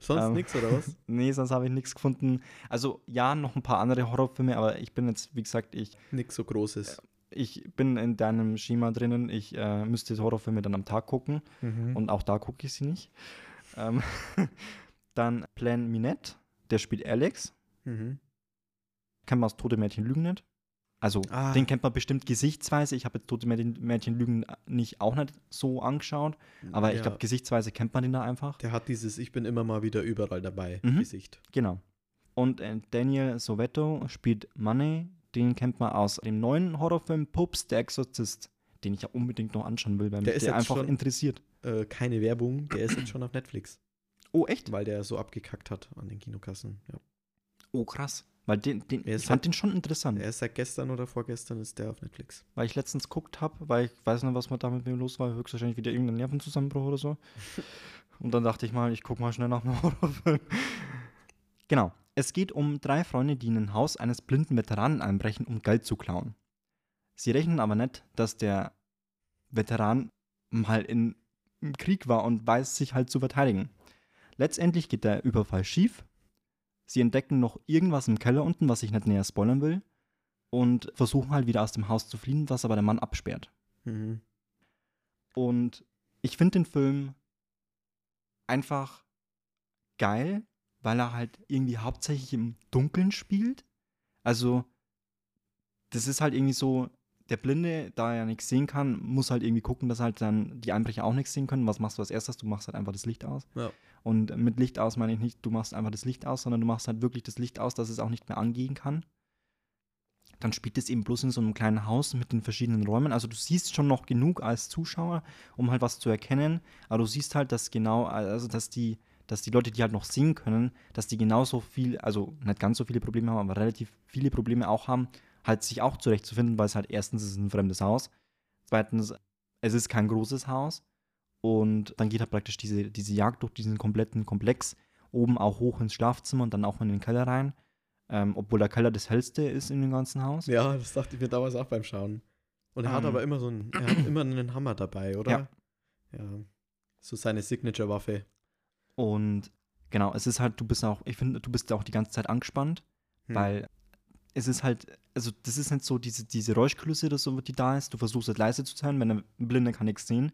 Sonst Ähm, nichts oder was? Nee, sonst habe ich nichts gefunden. Also ja, noch ein paar andere Horrorfilme, aber ich bin jetzt, wie gesagt, ich, Nix so Großes. ich bin in deinem Schema drinnen. Ich äh, müsste Horrorfilme dann am Tag gucken Mhm. und auch da gucke ich sie nicht. Ähm, dann Plan Minette, der spielt Alex. Mhm. Kennt man aus Tote Mädchen Lügen nicht. Also, Ah. den kennt man bestimmt gesichtsweise. Ich habe jetzt Tote Mädchen, Mädchen Lügen nicht auch nicht so angeschaut. Aber ich Ja, glaube, gesichtsweise kennt man den da einfach. Der hat dieses Ich bin immer mal wieder überall dabei Mhm. Gesicht. Genau. Und äh, Daniel Sovetto spielt Money. Den kennt man aus dem neuen Horrorfilm Pups, der Exorzist. Den ich ja unbedingt noch anschauen will, weil Der mich der einfach schon- interessiert. Äh, keine Werbung, der ist jetzt schon auf Netflix, Oh, echt? weil der so abgekackt hat an den Kinokassen. Ja. Oh, krass. Weil den, den, Er ich fand halt- den schon interessant. Er ist seit gestern oder vorgestern ist der auf Netflix. weil ich letztens geguckt habe, weil ich weiß nicht, was mit damit mir los war, höchstwahrscheinlich wieder irgendein Nervenzusammenbruch oder so. Und dann dachte ich mal, ich gucke mal schnell nach einem Horrorfilm. Genau. Es geht um drei Freunde, die in ein Haus eines blinden Veteranen einbrechen, um Geld zu klauen. Sie rechnen aber nicht, dass der Veteran mal in, im Krieg war und weiß, sich halt zu verteidigen. Letztendlich geht der Überfall schief. Sie entdecken noch irgendwas im Keller unten, was ich nicht näher spoilern will und versuchen halt wieder aus dem Haus zu fliehen, was aber der Mann absperrt. Mhm. Und ich finde den Film einfach geil, weil er halt irgendwie hauptsächlich im Dunkeln spielt. Also, das ist halt irgendwie so, der Blinde, da er ja nichts sehen kann, muss halt irgendwie gucken, dass halt dann die Einbrecher auch nichts sehen können. Was machst du als erstes? Du machst halt einfach das Licht aus. Ja. Und mit Licht aus meine ich nicht, du machst einfach das Licht aus, sondern du machst halt wirklich das Licht aus, dass es auch nicht mehr angehen kann. Dann spielt es eben bloß in so einem kleinen Haus mit den verschiedenen Räumen. Also du siehst schon noch genug als Zuschauer, um halt was zu erkennen. Aber du siehst halt, dass genau, also dass die, dass die Leute, die halt noch sehen können, dass die genauso viel, also nicht ganz so viele Probleme haben, aber relativ viele Probleme auch haben, halt sich auch zurechtzufinden, weil es halt erstens ist ein fremdes Haus, zweitens es ist kein großes Haus und dann geht halt praktisch diese, diese Jagd durch diesen kompletten Komplex oben auch hoch ins Schlafzimmer und dann auch in den Keller rein, ähm, obwohl der Keller das hellste ist in dem ganzen Haus. Ja, das dachte ich mir damals auch beim Schauen. Und er hat Ähm. aber immer so einen, er hat immer einen Hammer dabei, oder? Ja. Ja. So seine Signature-Waffe. Und genau, es ist halt, du bist auch, ich finde, du bist auch die ganze Zeit angespannt, Hm. weil es ist halt, also das ist nicht so diese, diese Räuschkulisse oder so, die da ist. Du versuchst es leise zu sein, wenn ein Blinder kann nichts sehen,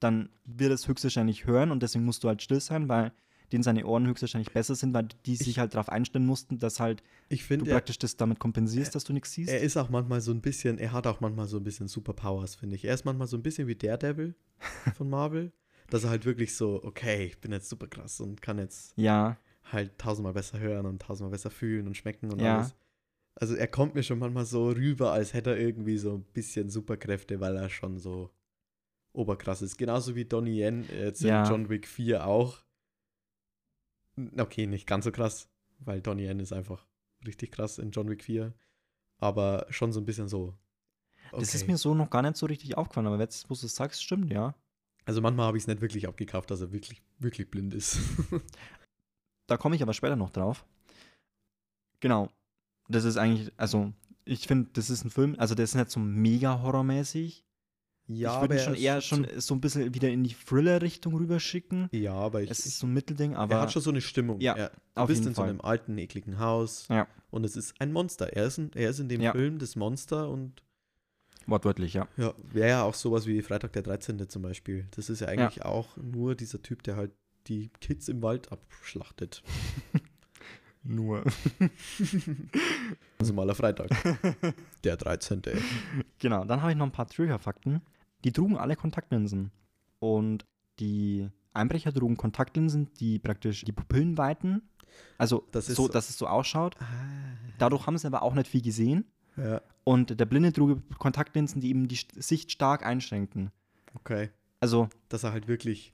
dann wird es höchstwahrscheinlich hören und deswegen musst du halt still sein, weil denen seine Ohren höchstwahrscheinlich besser sind, weil die sich Ich- halt darauf einstellen mussten, dass halt Ich du finde, er, praktisch das damit kompensierst, dass du nichts siehst. er ist auch manchmal so ein bisschen, er hat auch manchmal so ein bisschen Superpowers, finde ich. Er ist manchmal so ein bisschen wie Daredevil von Marvel. dass er halt wirklich so, okay, ich bin jetzt super krass und kann jetzt ja, halt tausendmal besser hören und tausendmal besser fühlen und schmecken und Ja. alles. Also er kommt mir schon manchmal so rüber, als hätte er irgendwie so ein bisschen Superkräfte, weil er schon so oberkrass ist. Genauso wie Donnie Yen jetzt Ja. in John Wick 4 auch. Okay, nicht ganz so krass, weil Donnie Yen ist einfach richtig krass in John Wick 4. Aber schon so ein bisschen so. das ist okay. mir so noch gar nicht so richtig aufgefallen, aber jetzt, wo du es sagst, stimmt, ja. Also manchmal habe ich es nicht wirklich abgekauft, dass er wirklich, wirklich blind ist. Da komme ich aber später noch drauf. Genau. Das ist eigentlich, also, ich finde, das ist ein Film, also der ist nicht so mega horrormäßig. ja, ich würde ihn schon eher schon so ein bisschen wieder in die Thriller-Richtung rüberschicken. Ja, aber ich, Es ist so ein Mittelding, aber er hat schon so eine Stimmung. Ja, er, du bist in so Fall. einem alten, ekligen Haus. Ja. Und es ist ein Monster. Er ist in, er ist in dem Ja. Film das Monster und wortwörtlich, ja. ja, wäre ja auch sowas wie Freitag der 13. zum Beispiel. Das ist ja eigentlich auch nur dieser Typ, der halt die Kids im Wald abschlachtet. Nur. Also maler Freitag. Der 13. Genau, dann habe ich noch ein paar Trigger-Fakten. Die trugen alle Kontaktlinsen. Und die Einbrecher trugen Kontaktlinsen, die praktisch die Pupillen weiten. Also Das ist so, so- dass es so ausschaut. Ah. Dadurch haben sie aber auch nicht viel gesehen. Ja, Und der Blinde trug Kontaktlinsen, die eben die Sicht stark einschränken. okay. Also, Dass er halt wirklich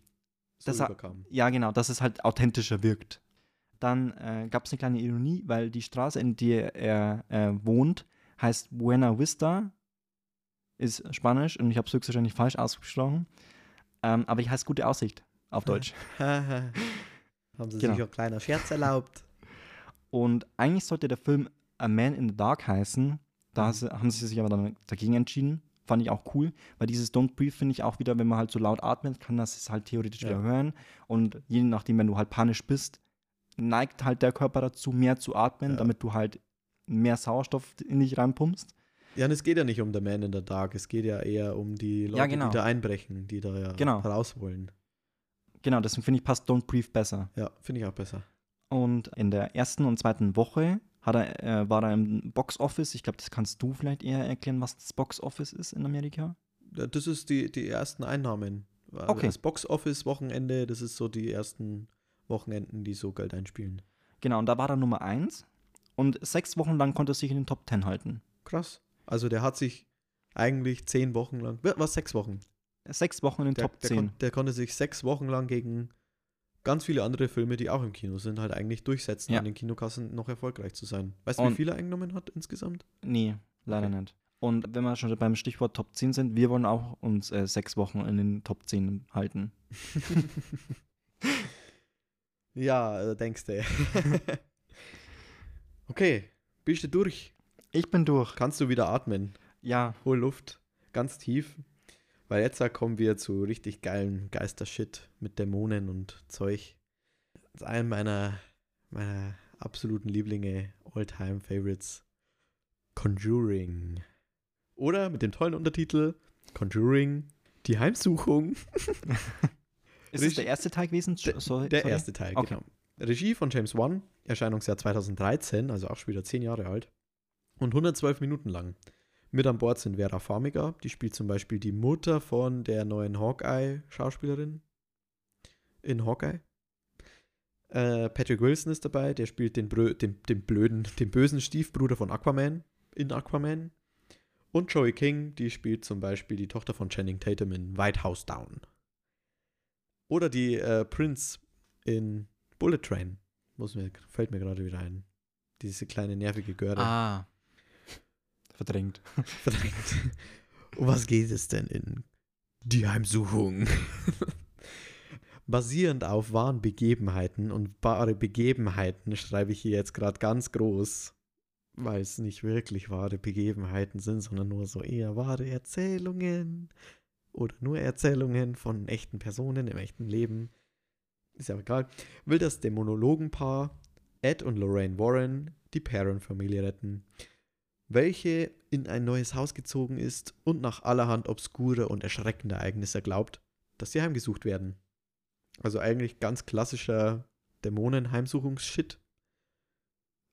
so Das ha- überkam. Ja, genau, dass es halt authentischer wirkt. Dann äh, gab es eine kleine Ironie, weil die Straße, in der er äh, wohnt, heißt Buena Vista. Ist Spanisch und ich habe es höchstwahrscheinlich falsch ausgesprochen. Ähm, aber die heißt gute Aussicht auf Deutsch. Haben sie Genau. sich auch kleiner Scherz erlaubt? Und eigentlich sollte der Film A Man in the Dark heißen. Da Mhm. haben sie sich aber dann dagegen entschieden. Fand ich auch cool, weil dieses Don't Breathe finde ich auch wieder, wenn man halt so laut atmet, kann das es halt theoretisch Ja. wieder hören. Und je nachdem, wenn du halt panisch bist, neigt halt der Körper dazu, mehr zu atmen, Ja. damit du halt mehr Sauerstoff in dich reinpumpst. Ja, und es geht ja nicht um The Man in the Dark, es geht ja eher um die Leute, genau. die da einbrechen, die da ja Genau. raus wollen. Genau, deswegen finde ich passt Don't Breathe besser. Ja, finde ich auch besser. Und in der ersten und zweiten Woche hat er, äh, war er im Box Office. Ich glaube, das kannst du vielleicht eher erklären, was das Box Office ist in Amerika. Ja, Das ist die, die ersten Einnahmen. Okay. Das Box-Office-Wochenende, das ist so die ersten Wochenenden, die so Geld einspielen. Genau, und da war er Nummer 1. Und sechs Wochen lang konnte er sich in den Top 10 halten. Krass. Also der hat sich eigentlich zehn Wochen lang, was, sechs Wochen? Sechs Wochen in den Der, Top der, 10. kon, der konnte sich sechs Wochen lang gegen ganz viele andere Filme, die auch im Kino sind, halt eigentlich durchsetzen, Ja. an den Kinokassen noch erfolgreich zu sein. Weißt du, wie viel er eingenommen hat insgesamt? Nee, leider Okay. nicht. Und wenn wir schon beim Stichwort Top 10 sind, wir wollen auch uns äh, sechs Wochen in den Top 10 halten. Ja, äh, denkst du. okay, bist du durch? Ich bin durch. Kannst du wieder atmen? Ja, Hol Luft, ganz tief. Weil jetzt da kommen wir zu richtig geilen Geistershit mit Dämonen und Zeug. Das ist einer meiner, meiner absoluten Lieblinge, All-Time-Favorites. Conjuring. Oder mit dem tollen Untertitel Conjuring, die Heimsuchung. ist es Regie- der erste Teil gewesen? Der- Sorry, Der sorry. erste Teil, Okay. genau. Regie von James Wan, Erscheinungsjahr 2013, also auch schon wieder zehn Jahre alt. Und 112 Minuten lang. Mit an Bord sind Vera Farmiga, die spielt zum Beispiel die Mutter von der neuen Hawkeye-Schauspielerin in Hawkeye. Äh, Patrick Wilson ist dabei, der spielt den, Brö den, den blöden, den bösen Stiefbruder von Aquaman in Aquaman. Und Joey King, die spielt zum Beispiel die Tochter von Channing Tatum in White House Down. Oder die äh, Prince in Bullet Train. Muss mir, fällt mir gerade wieder ein. Diese kleine nervige Göre. Ah. Verdrängt. verdrängt. Um was geht es denn in Die Heimsuchung? Basierend auf wahren Begebenheiten und wahre Begebenheiten schreibe ich hier jetzt gerade ganz groß, weil es nicht wirklich wahre Begebenheiten sind, sondern nur so eher wahre Erzählungen oder nur Erzählungen von echten Personen im echten Leben. Ist ja egal. Will das Dämonologenpaar Ed und Lorraine Warren die Perron-Familie retten welche in ein neues Haus gezogen ist und nach allerhand obskurer und erschreckender Ereignisse glaubt, dass sie heimgesucht werden. Also eigentlich ganz klassischer Dämonen-Heimsuchungs-Shit.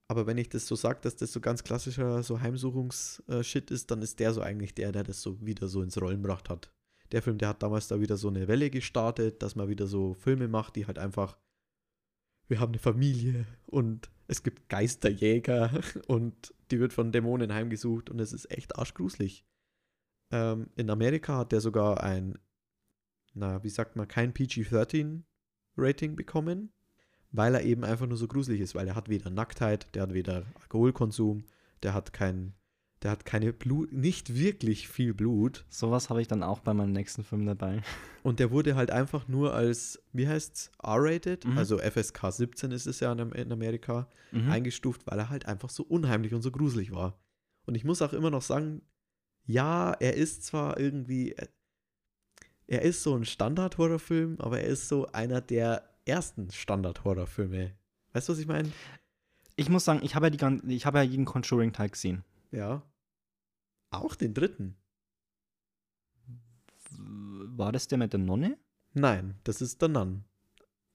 Aber wenn ich das so sage, dass das so ganz klassischer so Heimsuchungs-Shit ist, dann ist der so eigentlich der, der das so wieder so ins Rollen gebracht hat. Der Film, der hat damals da wieder so eine Welle gestartet, dass man wieder so Filme macht, die halt einfach wir haben eine Familie und es gibt Geisterjäger und die wird von Dämonen heimgesucht und es ist echt arschgruselig. Ähm, in Amerika hat der sogar ein, na, wie sagt man, kein PG-13-Rating bekommen, weil er eben einfach nur so gruselig ist, weil er hat weder Nacktheit, der hat weder Alkoholkonsum, der hat kein, der hat keine Blut, nicht wirklich viel Blut Sowas habe ich dann auch bei meinem nächsten Film dabei. und der wurde halt einfach nur als, wie heißt's, R-rated, Mhm. also FSK 17 ist es ja in Amerika, Mhm. eingestuft, weil er halt einfach so unheimlich und so gruselig war. Und ich muss auch immer noch sagen, ja, er ist zwar irgendwie, er- er ist so ein Standard-Horrorfilm, aber er ist so einer der ersten Standard-Horrorfilme. Weißt du, was ich meine? Ich muss sagen, ich habe ja, die, gan- ich habe ja jeden Conjuring-Teil gesehen. Ja. Auch den dritten. War das der mit der Nonne? Nein, das ist der Nun.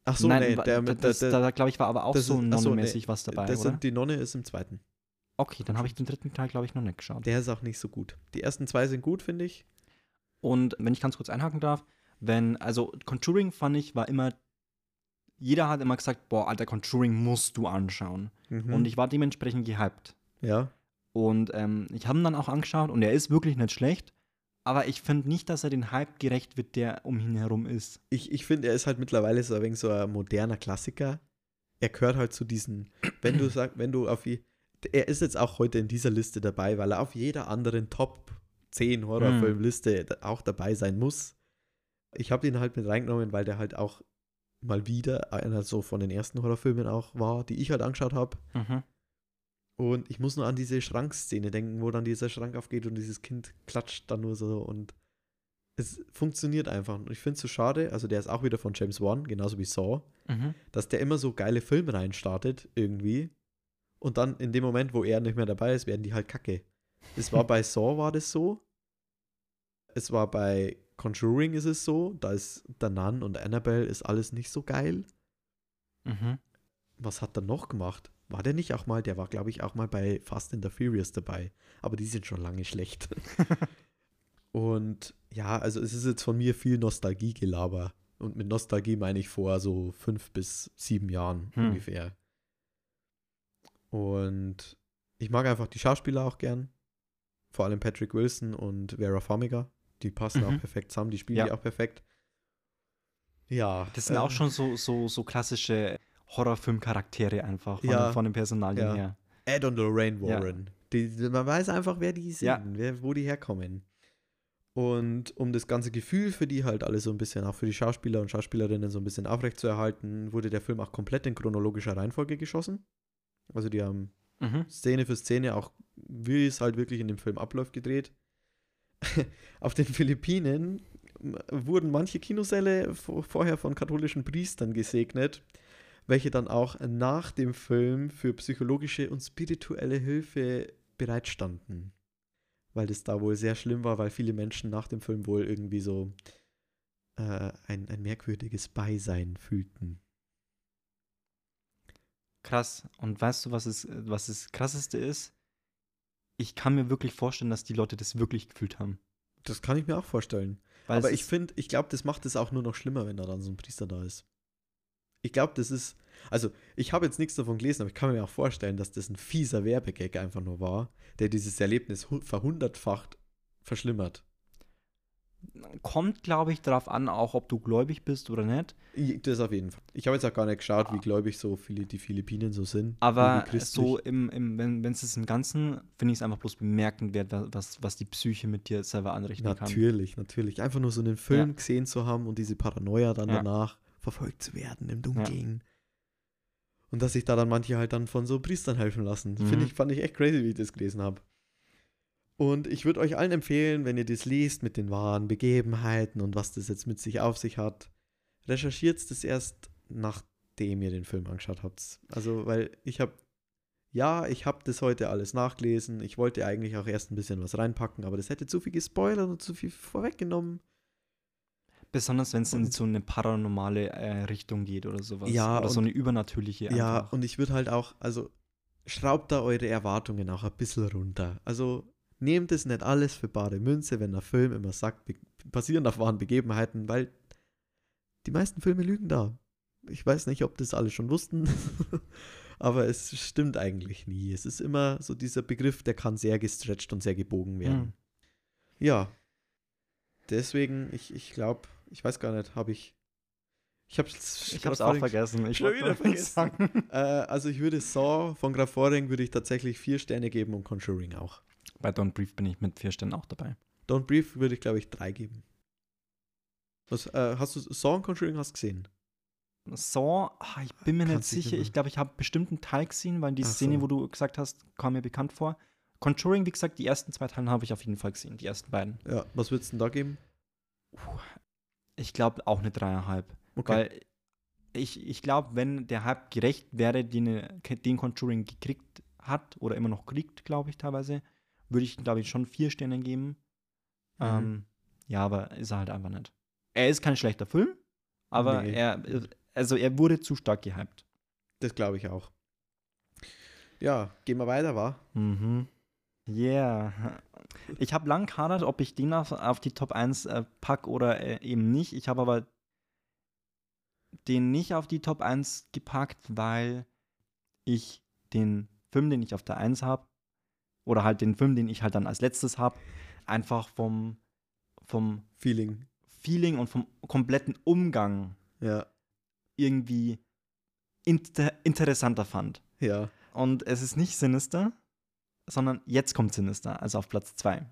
Ach so, Nein, nee, der mit das, der, da, der, glaube ich, war aber auch so nonnenmäßig nee, was dabei, das oder? sind, die Nonne ist im zweiten. Okay, dann habe ich den dritten Teil, glaube ich, noch nicht geschaut. Der ist auch nicht so gut. Die ersten zwei sind gut, finde ich. Und wenn ich ganz kurz einhaken darf, wenn, also Conjuring fand ich, war immer, jeder hat immer gesagt, boah, alter, Conjuring musst du anschauen. Mhm. Und ich war dementsprechend gehypt. ja, Und ähm, ich habe ihn dann auch angeschaut und er ist wirklich nicht schlecht, Aber ich finde nicht, dass er den Hype gerecht wird, der um ihn herum ist. Ich, ich finde, er ist halt mittlerweile so ein wenig so ein moderner Klassiker. Er gehört halt zu diesen, wenn du sagst, wenn du auf die, er ist jetzt auch heute in dieser Liste dabei, weil er auf jeder anderen Top 10 Horrorfilmliste auch dabei sein muss. Ich habe den halt mit reingenommen, weil der halt auch mal wieder einer so von den ersten Horrorfilmen auch war, die ich halt angeschaut habe. Mhm. Und ich muss nur an diese Schrankszene denken, wo dann dieser Schrank aufgeht und dieses Kind klatscht dann nur so und es funktioniert einfach. Und ich finde es so schade, also der ist auch wieder von James Wan, genauso wie Saw, Mhm. dass der immer so geile Filme reinstartet irgendwie und dann in dem Moment, wo er nicht mehr dabei ist, werden die halt kacke. Es war bei Saw war das so. Es war bei Conjuring ist es so, da ist der Nun und Annabelle ist alles nicht so geil. Mhm. Was hat er noch gemacht? War der nicht auch mal, der war glaube ich auch mal bei Fast and the Furious dabei, aber die sind schon lange schlecht. und ja, also es ist jetzt von mir viel Nostalgiegelaber. Und mit Nostalgie meine ich vor so fünf bis sieben Jahren Hm. ungefähr. Und ich mag einfach die Schauspieler auch gern. Vor allem Patrick Wilson und Vera Farmiga. Die passen Mhm. auch perfekt zusammen, die spielen Ja. die auch perfekt. Ja. Das sind äh, auch schon so, so, so klassische Horrorfilm-Charaktere einfach von, Ja. von den Personalien Ja. her. Ed und Lorraine Ja. Warren. Die, die- man weiß einfach, wer die sind, Ja. wer, wo die herkommen. Und um das ganze Gefühl für die halt alle so ein bisschen, auch für die Schauspieler und Schauspielerinnen so ein bisschen aufrechtzuerhalten, wurde der Film auch komplett in chronologischer Reihenfolge geschossen. Also die haben Mhm. Szene für Szene, auch wie es halt wirklich in dem Film abläuft, gedreht. Auf den Philippinen wurden manche Kinosäle vo- vorher von katholischen Priestern gesegnet, welche dann auch nach dem Film für psychologische und spirituelle Hilfe bereitstanden. Weil das da wohl sehr schlimm war, weil viele Menschen nach dem Film wohl irgendwie so äh, ein, ein merkwürdiges Beisein fühlten. Krass. Und weißt du, was, es, was das Krasseste ist? Ich kann mir wirklich vorstellen, dass die Leute das wirklich gefühlt haben. Das kann ich mir auch vorstellen. Weil Aber ich finde, ich glaube, das macht es auch nur noch schlimmer, wenn da dann so ein Priester da ist. Ich glaube, das ist, also ich habe jetzt nichts davon gelesen, aber ich kann mir auch vorstellen, dass das ein fieser Werbegag einfach nur war, der dieses Erlebnis hu- verhundertfacht verschlimmert. kommt, glaube ich, darauf an, auch ob du gläubig bist oder nicht. Das auf jeden Fall. Ich habe jetzt auch gar nicht geschaut, wie gläubig so viele die Philippinen so sind. Aber so im, im wenn es im Ganzen, finde ich es einfach bloß bemerkenswert, wa- was, was die Psyche mit dir selber anrichten kann. Natürlich, natürlich. Einfach nur so einen Film Ja. gesehen zu haben und diese Paranoia dann Ja. danach verfolgt zu werden im Dunkeln. Und dass sich da dann manche halt dann von so Priestern helfen lassen. Mhm. Finde ich, fand ich echt crazy, wie ich das gelesen habe. Und ich würde euch allen empfehlen, wenn ihr das liest mit den wahren Begebenheiten und was das jetzt mit sich auf sich hat, recherchiert das erst nachdem ihr den Film angeschaut habt. Also, weil ich habe, ja, ich habe das heute alles nachgelesen. Ich wollte eigentlich auch erst ein bisschen was reinpacken, aber das hätte zu viel gespoilert und zu viel vorweggenommen. Besonders wenn es in so eine paranormale äh, Richtung geht oder sowas. Ja, oder so eine übernatürliche. Ja, einfach. und ich würde halt auch, also schraubt da eure Erwartungen auch ein bisschen runter. Also nehmt es nicht alles für bare Münze, wenn der Film immer sagt, basierend auf wahren Begebenheiten, weil die meisten Filme lügen da. Ich weiß nicht, ob das alle schon wussten, aber es stimmt eigentlich nie. Es ist immer so dieser Begriff, der kann sehr gestretcht und sehr gebogen werden. Hm. Ja. Deswegen, ich, ich glaube, ich weiß gar nicht, habe ich. Ich habe Ich habe es auch vergessen. Ich Schon wieder sagen. äh, also ich würde Saw von Graf Voring würde ich tatsächlich vier Sterne geben und Conjuring auch. Bei Don't Brief bin ich mit vier Sternen auch dabei. Don't Brief würde ich glaube ich drei geben. Was, äh, hast du Saw und Conjuring hast gesehen? Saw, ah, ich bin mir nicht Kannst dich sicher. nicht Ich glaube, ich habe bestimmt einen Teil gesehen, weil die Ach Szene, so. wo du gesagt hast, kam mir bekannt vor. Conjuring, wie gesagt, die ersten zwei Teile habe ich auf jeden Fall gesehen. Die ersten beiden. Ja, was würdest du denn da geben? Ich glaube auch eine dreieinhalb. Okay. Weil ich, ich glaube, wenn der Hype gerecht wäre, den, den Conjuring gekriegt hat oder immer noch kriegt, glaube ich teilweise, würde ich, glaube ich, schon vier Sterne geben. Mhm. Ähm, ja, aber ist er halt einfach nicht. Er ist kein schlechter Film, aber Nee. er, also er wurde zu stark gehypt. das glaube ich auch. Ja, gehen wir weiter, war? Mhm. Yeah. Ich habe lang kadert, ob ich den auf, auf die Top 1 äh, pack oder äh, eben nicht. Ich habe aber den nicht auf die Top 1 gepackt, weil ich den Film, den ich auf der 1 habe, oder halt den Film, den ich halt dann als letztes habe, einfach vom vom Feeling. Feeling und vom kompletten Umgang Ja. irgendwie inter interessanter fand. Ja. Und es ist nicht Sinister, sondern jetzt kommt Sinister, also auf Platz 2.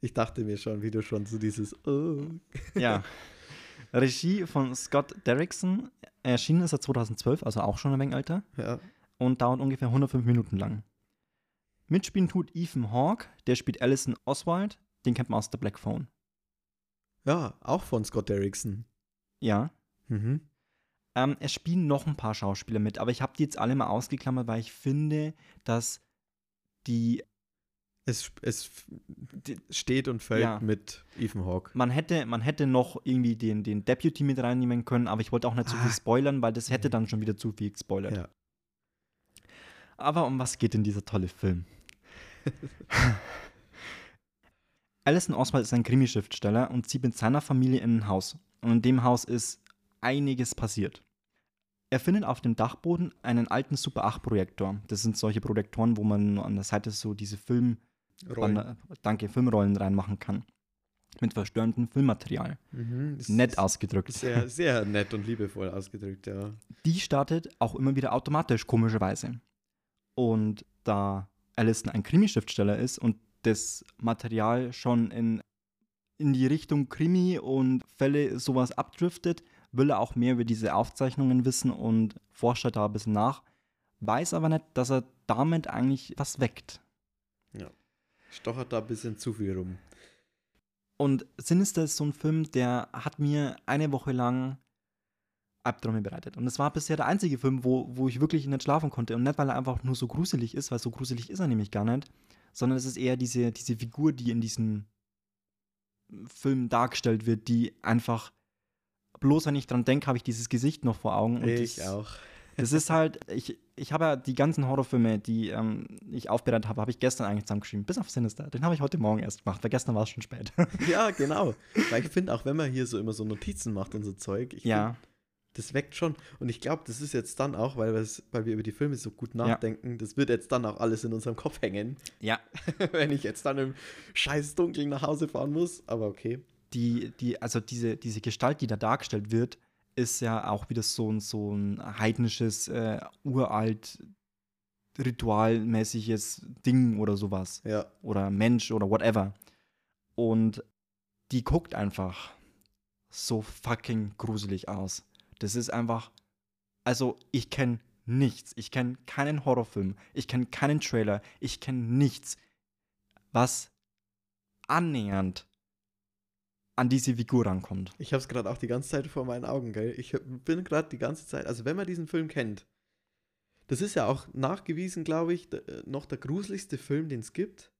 Ich dachte mir schon, wie du schon so dieses oh. Ja. Regie von Scott Derrickson. Erschienen ist er 2012, also auch schon ein wenig älter. Ja. Und dauert ungefähr 105 Minuten lang. Mitspielen tut Ethan Hawke, der spielt Alison Oswald, den kennt man aus The Black Phone. Ja, auch von Scott Derrickson. Ja. Mhm. Ähm, es spielen noch ein paar Schauspieler mit, aber ich habe die jetzt alle mal ausgeklammert, weil ich finde, dass die, Es, es steht und fällt Ja. mit Ethan Hawke. man hätte, man hätte noch irgendwie den, den Deputy mit reinnehmen können, aber ich wollte auch nicht zu viel Ah. spoilern, weil das hätte dann schon wieder zu viel gespoilert. Ja. Aber um was geht denn dieser tolle Film? Alison Oswald ist ein Krimischriftsteller und zieht mit seiner Familie in ein Haus. Und in dem Haus ist einiges passiert. Er findet auf dem Dachboden einen alten Super 8 Projektor. Das sind solche Projektoren, wo man an der Seite so diese Film, Rollen. danke, Filmrollen reinmachen kann. Mit verstörentem Filmmaterial. Mhm. Nett ausgedrückt. Sehr, sehr nett und liebevoll ausgedrückt, ja. Die startet auch immer wieder automatisch, komischerweise. Und da Allison ein Krimi-Schriftsteller ist und das Material schon in, in die Richtung Krimi und Fälle sowas abdriftet, will er auch mehr über diese Aufzeichnungen wissen und forscht da ein bisschen nach, weiß aber nicht, dass er damit eigentlich was weckt. Stochert da ein bisschen zu viel rum. Und Sinister ist so ein Film, der hat mir eine Woche lang Albträume bereitet. Und es war bisher der einzige Film, wo, wo ich wirklich nicht schlafen konnte. Und nicht, weil er einfach nur so gruselig ist, weil so gruselig ist er nämlich gar nicht, sondern es ist eher diese, diese Figur, die in diesem Film dargestellt wird, die einfach, bloß wenn ich dran denke, habe ich dieses Gesicht noch vor Augen. Ich das, auch. Das ist halt, ich, ich habe ja die ganzen Horrorfilme, die ähm, ich aufbereitet habe, habe ich gestern eigentlich zusammengeschrieben, bis auf Sinister. Den habe ich heute Morgen erst gemacht, weil gestern war es schon spät. Ja, genau. Weil ich finde, auch wenn man hier so immer so Notizen macht und so Zeug, ja. find, das weckt schon. Und ich glaube, das ist jetzt dann auch, weil, weil wir über die Filme so gut nachdenken, das wird jetzt dann auch alles in unserem Kopf hängen, Ja, wenn ich jetzt dann im scheiß Dunkeln nach Hause fahren muss. Aber okay. Die, die, also diese, diese Gestalt, die da dargestellt wird, ist ja auch wieder so ein, so ein heidnisches, äh, uralt, ritualmäßiges Ding oder sowas. Ja. Oder Mensch oder whatever. Und die guckt einfach so fucking gruselig aus. Das ist einfach, also ich kenne nichts. Ich kenne keinen Horrorfilm. Ich kenne keinen Trailer. Ich kenne nichts, was annähernd an diese Figur rankommt. Ich habe es gerade auch die ganze Zeit vor meinen Augen, gell? Ich bin gerade die ganze Zeit, also wenn man diesen Film kennt, das ist ja auch nachgewiesen, glaube ich, äh, noch der gruseligste Film, den es gibt.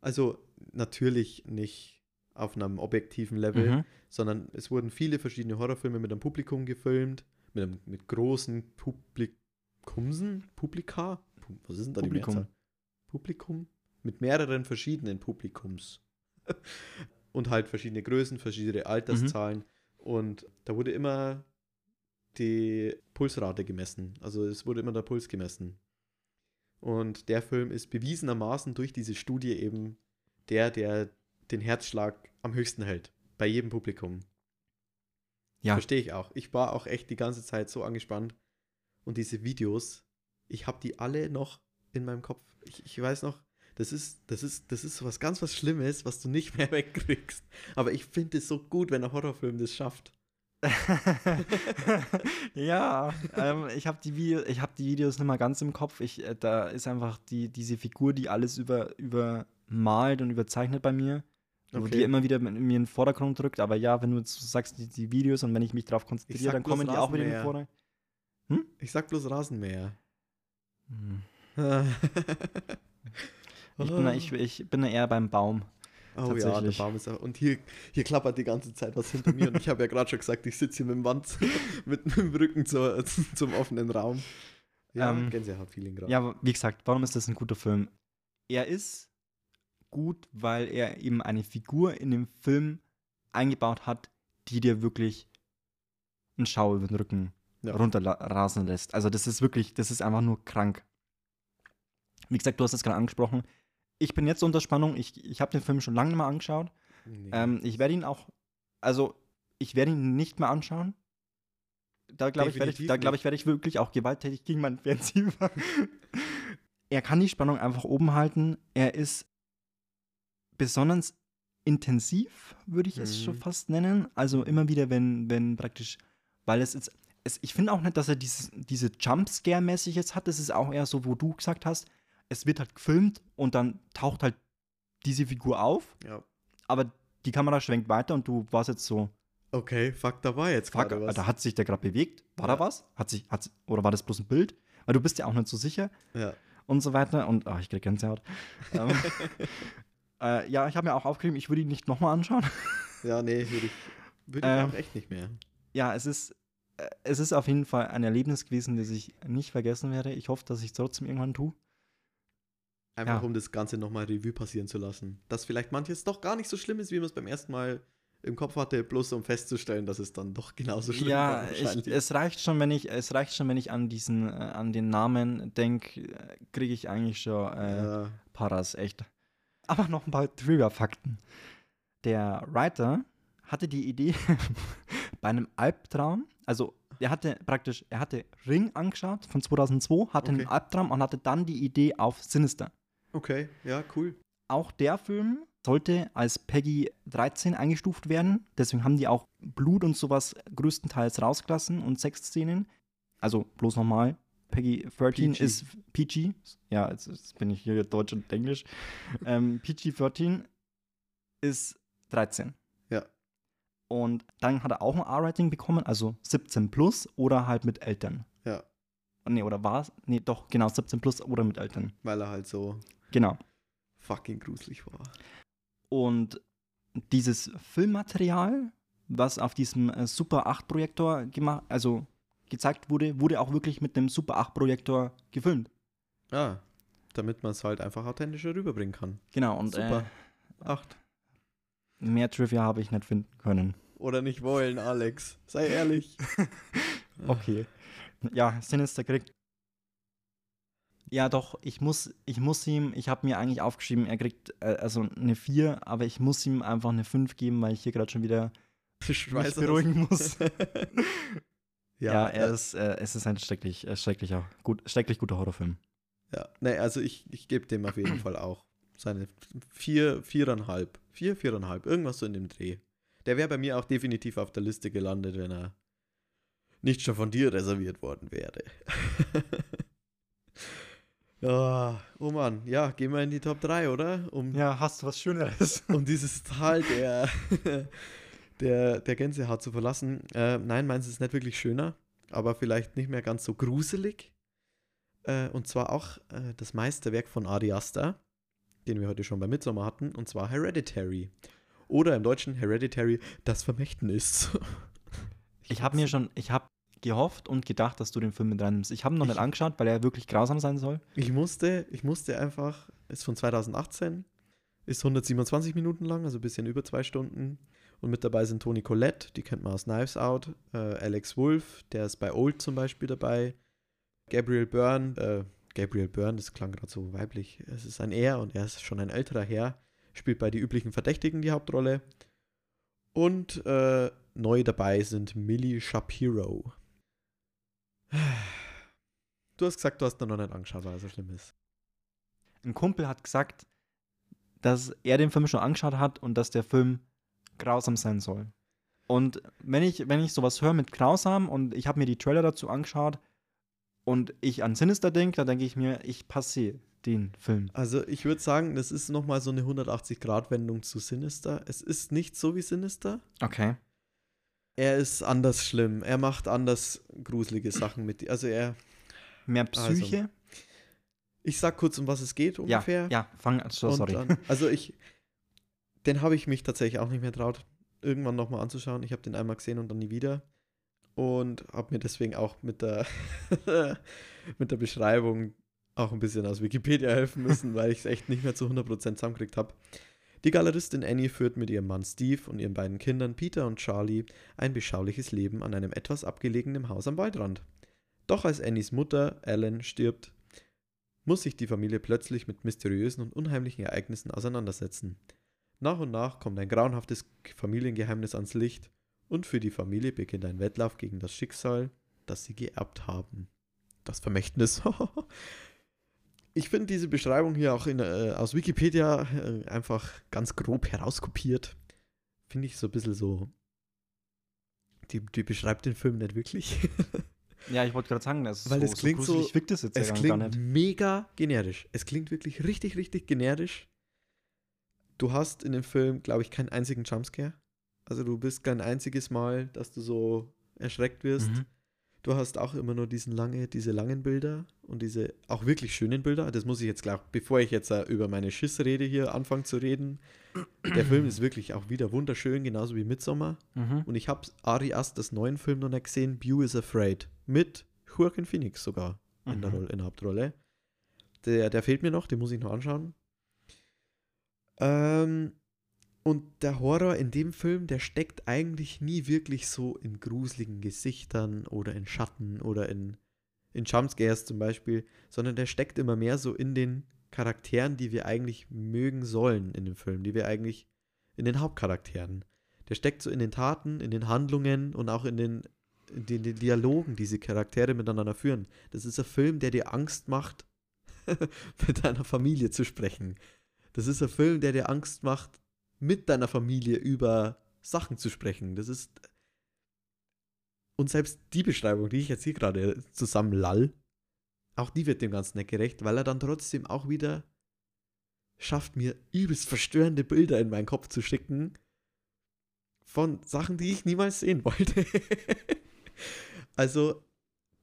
Also natürlich nicht auf einem objektiven Level, Mhm. sondern es wurden viele verschiedene Horrorfilme mit einem Publikum gefilmt, mit, einem, mit großen Publikumsen, Publika, Pu- was ist denn da Publikum. die Mehrzahl? Publikum? Mit mehreren verschiedenen Publikums. Und halt verschiedene Größen, verschiedene Alterszahlen. Und da wurde immer die Pulsrate gemessen. Also es wurde immer der Puls gemessen. Und der Film ist bewiesenermaßen durch diese Studie eben der, der den Herzschlag am höchsten hält. Bei jedem Publikum. Ja, Verstehe ich auch. Ich war auch echt die ganze Zeit so angespannt. Und diese Videos, ich habe die alle noch in meinem Kopf. Ich, ich weiß noch, das ist, das ist, das ist was ganz was Schlimmes, was du nicht mehr wegkriegst. Aber ich finde es so gut, wenn ein Horrorfilm das schafft. ja, ähm, ich habe die, Video, ich hab die Videos nicht mal ganz im Kopf. Ich, äh, da ist einfach die, diese Figur, die alles über, übermalt und überzeichnet bei mir. Wo Okay. die immer wieder mit mir in den Vordergrund drückt. Aber ja, wenn du sagst, die, die Videos und wenn ich mich darauf konzentriere, dann kommen die auch wieder in den Rasenmäher. Vordergrund. Ich sag bloß Rasenmäher. Hm. ich bin da, ich, ich bin da eher beim Baum. Oh ja, der. Baum ist auch. Und hier, hier klappert die ganze Zeit was hinter mir. Und ich habe ja gerade schon gesagt, ich sitze hier mit dem Wand, mit, mit dem Rücken zur, zum offenen Raum. Ja, Ähm, Gänsehaut-Feeling gerade. Ja, wie gesagt, warum ist das ein guter Film? Er ist gut, weil er eben eine Figur in dem Film eingebaut hat, die dir wirklich einen Schau über den Rücken Ja. runterrasen lässt. Also das ist wirklich, das ist einfach nur krank. Wie gesagt, du hast es gerade angesprochen. Ich bin jetzt unter Spannung. Ich, ich habe den Film schon lange nicht mehr angeschaut. Nee. Ähm, ich werde ihn auch, also ich werde ihn nicht mehr anschauen. Da glaube ich, werde ich, da, glaub ich, werde ich wirklich auch gewalttätig gegen meinen Fernseher. er kann die Spannung einfach oben halten. Er ist besonders intensiv, würde ich es Mhm. schon fast nennen. Also immer wieder, wenn, wenn praktisch, weil es ist, es, ich finde auch nicht, dass er dieses, diese Jumpscare-mäßig jetzt hat. Das ist auch eher so, wo du gesagt hast, es wird halt gefilmt und dann taucht halt diese Figur auf, ja. aber die Kamera schwenkt weiter und du warst jetzt so, Okay, fuck, da war jetzt fuck, was. da hat sich der gerade bewegt. War Ja. da was? Hat sich, hat, oder war das bloß ein Bild? Weil du bist ja auch nicht so sicher ja. und so weiter. Und ach, ich krieg Gänsehaut. ähm, äh, ja, ich habe mir auch aufgeschrieben, ich würde ihn nicht nochmal anschauen. ja, nee, würde ich, würd ich Ähm. auch echt nicht mehr. ja, es ist, äh, es ist auf jeden Fall ein Erlebnis gewesen, das ich nicht vergessen werde. Ich hoffe, dass ich es trotzdem irgendwann tue. Einfach Ja. um das Ganze nochmal Revue passieren zu lassen. Dass vielleicht manches doch gar nicht so schlimm ist, wie man es beim ersten Mal im Kopf hatte, bloß um festzustellen, dass es dann doch genauso schlimm ja, war. wahrscheinlich. es reicht schon, wenn ich, es reicht schon, wenn ich an diesen, äh, an den Namen denke, kriege ich eigentlich schon äh, ja. Paras, echt. Aber noch ein paar Trigger-Fakten. Der Writer hatte die Idee bei einem Albtraum, also er hatte praktisch, er hatte Ring angeschaut von 2002, hatte einen Okay. Albtraum und hatte dann die Idee auf Sinister. Okay, ja, cool. Auch der Film sollte als Peggy 13 eingestuft werden. Deswegen haben die auch Blut und sowas größtenteils rausgelassen und Sexszenen. Also bloß nochmal. Peggy 13 PG. ist PG. Ja, jetzt, jetzt bin ich hier Deutsch und Englisch. ähm, PG 13 ist 13. Ja. Und dann hat er auch ein R-Rating bekommen, also 17 plus oder halt mit Eltern. Ja, Nee, oder war es? Nee, doch, genau, 17 plus oder mit Eltern. weil er halt so Genau. fucking gruselig war. Und dieses Filmmaterial, was auf diesem äh, Super 8 Projektor gemacht, also gezeigt wurde, wurde auch wirklich mit dem Super 8 Projektor gefilmt. Ah, damit man es halt einfach authentischer rüberbringen kann. Genau, und Super. Acht. Äh, mehr Trivia habe ich nicht finden können. Oder nicht wollen, Alex. Sei ehrlich. Okay. Ja, Sinister kriegt. Ja, doch, ich muss, ich muss ihm, ich habe mir eigentlich aufgeschrieben, er kriegt äh, also eine 4, aber ich muss ihm einfach eine 5 geben, weil ich hier gerade schon wieder Ich mich beruhigen muss. ja, Ja, er äh, ist, äh, es ist ein schrecklich, äh, schrecklicher, gut, schrecklich guter Horrorfilm. Ja, ne, also ich, ich gebe dem auf jeden Fall auch seine vier, viereinhalb. Vier, viereinhalb, irgendwas so in dem Dreh. Der wäre bei mir auch definitiv auf der Liste gelandet, wenn er nicht schon von dir reserviert worden wäre. ja, oh Mann, ja, gehen wir in die Top 3, oder? Um, Ja, hast du was Schöneres? um dieses Tal der, der, der Gänsehaut zu verlassen. Äh, nein, meins ist nicht wirklich schöner, aber vielleicht nicht mehr ganz so gruselig. Äh, und zwar auch äh, das Meisterwerk von Ari Aster, den wir heute schon bei Midsommar hatten, und zwar Hereditary. Oder im Deutschen Hereditary, das Vermächtnis. Ich habe mir schon, ich habe gehofft und gedacht, dass du den Film mit reinnimmst. Ich habe ihn noch Ich- nicht angeschaut, weil er wirklich grausam sein soll. Ich musste, ich musste einfach, ist von 2018, ist 127 Minuten lang, also ein bisschen über zwei Stunden. Und mit dabei sind Toni Collette, die kennt man aus Knives Out, äh, Alex Wolf, der ist bei Old zum Beispiel dabei, Gabriel Byrne, äh, Gabriel Byrne, das klang gerade so weiblich, es ist ein Er und er ist schon ein älterer Herr, spielt bei Die üblichen Verdächtigen die Hauptrolle. Und äh, neu dabei sind Millie Shapiro. Du hast gesagt, du hast ihn noch nicht angeschaut, weil er so schlimm ist. Ein Kumpel hat gesagt, dass er den Film schon angeschaut hat und dass der Film grausam sein soll. Und wenn ich, wenn ich sowas höre mit grausam und ich habe mir die Trailer dazu angeschaut und ich an Sinister denke, dann denke ich mir, ich passe den Film. Also ich würde sagen, das ist nochmal so eine 180-Grad-Wendung zu Sinister. Es ist nicht so wie Sinister. Okay. Er ist anders schlimm. Er macht anders gruselige Sachen mit. Also er, Mehr Psyche? ich sag kurz, um was es geht ja, ungefähr. ja, fang an. So, sorry. Dann, also ich, den habe ich mich tatsächlich auch nicht mehr traut, irgendwann nochmal anzuschauen. Ich habe den einmal gesehen und dann nie wieder. Und habe mir deswegen auch mit der, mit der Beschreibung auch ein bisschen aus Wikipedia helfen müssen, weil ich es echt nicht mehr zu 100% zusammengekriegt habe. Die Galeristin Annie führt mit ihrem Mann Steve und ihren beiden Kindern Peter und Charlie ein beschauliches Leben an einem etwas abgelegenen Haus am Waldrand. Doch als Annies Mutter, Ellen, stirbt, muss sich die Familie plötzlich mit mysteriösen und unheimlichen Ereignissen auseinandersetzen. Nach und nach kommt ein grauenhaftes Familiengeheimnis ans Licht und für die Familie beginnt ein Wettlauf gegen das Schicksal, das sie geerbt haben. Das Vermächtnis. ich finde diese Beschreibung hier auch in, äh, aus Wikipedia äh, einfach ganz grob herauskopiert. Finde ich so ein bisschen so. Die, die beschreibt den Film nicht wirklich. Ja, ich wollte gerade sagen, das Weil so, es klingt so- gruselig wirkt es jetzt Es ja gar klingt nicht. mega generisch. Es klingt wirklich richtig, richtig generisch. Du hast in dem Film, glaube ich, keinen einzigen Jumpscare. Also du bist kein einziges Mal, dass du so erschreckt wirst. Mhm. Du hast auch immer nur diesen lange, diese langen Bilder und diese auch wirklich schönen Bilder. Das muss ich jetzt gleich, bevor ich jetzt äh, über meine Schissrede hier anfange zu reden. Der Film ist wirklich auch wieder wunderschön, genauso wie Midsommar. Mhm. Und ich habe Ari Asters neuen Film noch nicht gesehen, Bew is Afraid. Mit Joaquin Phoenix sogar in, der, Mhm. Rolle, in der Hauptrolle. Der, der fehlt mir noch, den muss ich noch anschauen. Ähm, und der Horror in dem Film, der steckt eigentlich nie wirklich so in gruseligen Gesichtern oder in Schatten oder in, in Jumpscares zum Beispiel, sondern der steckt immer mehr so in den Charakteren, die wir eigentlich mögen sollen in dem Film, die wir eigentlich in den Hauptcharakteren. Der steckt so in den Taten, in den Handlungen und auch in den, in den, den Dialogen, die diese Charaktere miteinander führen. Das ist ein Film, der dir Angst macht, mit deiner Familie zu sprechen. Das ist ein Film, der dir Angst macht, mit deiner Familie über Sachen zu sprechen. Das ist. Und selbst die Beschreibung, die ich jetzt hier gerade zusammenlall, auch die wird dem Ganzen nicht gerecht, weil er dann trotzdem auch wieder schafft, mir übelst verstörende Bilder in meinen Kopf zu schicken von Sachen, die ich niemals sehen wollte. also,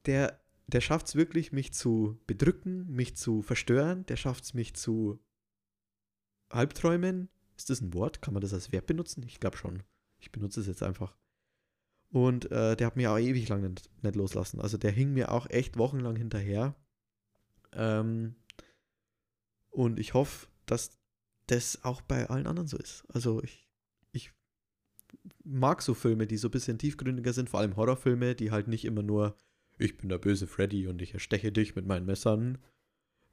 der, der schafft es wirklich, mich zu bedrücken, mich zu verstören, der schafft es, mich zu Albträumen. Ist das ein Wort? Kann man das als Verb benutzen? Ich glaube schon. Ich benutze es jetzt einfach. Und äh, der hat mir auch ewig lang nicht, nicht loslassen. Also der hing mir auch echt wochenlang hinterher. Ähm, und ich hoffe, dass das auch bei allen anderen so ist. Also ich, ich mag so Filme, die so ein bisschen tiefgründiger sind, vor allem Horrorfilme, die halt nicht immer nur, ich bin der böse Freddy und ich ersteche dich mit meinen Messern,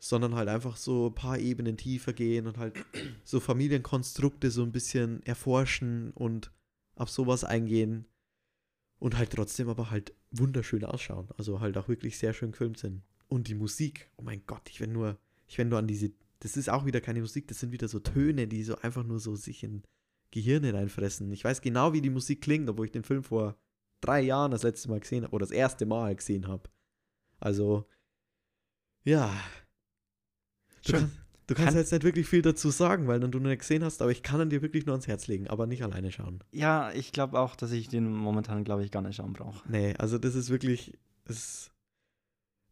sondern halt einfach so ein paar Ebenen tiefer gehen und halt so Familienkonstrukte so ein bisschen erforschen und auf sowas eingehen und halt trotzdem aber halt wunderschön ausschauen. Also halt auch wirklich sehr schön gefilmt sind. Und die Musik, oh mein Gott, ich wenn nur, ich wenn nur an diese, das ist auch wieder keine Musik, das sind wieder so Töne, die so einfach nur so sich in Gehirne reinfressen. Ich weiß genau, wie die Musik klingt, obwohl ich den Film vor drei Jahren das letzte Mal gesehen habe oder das erste Mal gesehen habe. Also, ja. Du, kann, du kannst Kann- jetzt nicht wirklich viel dazu sagen, weil du ihn nicht gesehen hast, aber ich kann ihn dir wirklich nur ans Herz legen, aber nicht alleine schauen. Ja, ich glaube auch, dass ich den momentan, glaube ich, gar nicht schauen brauche. Nee, also das ist wirklich, es,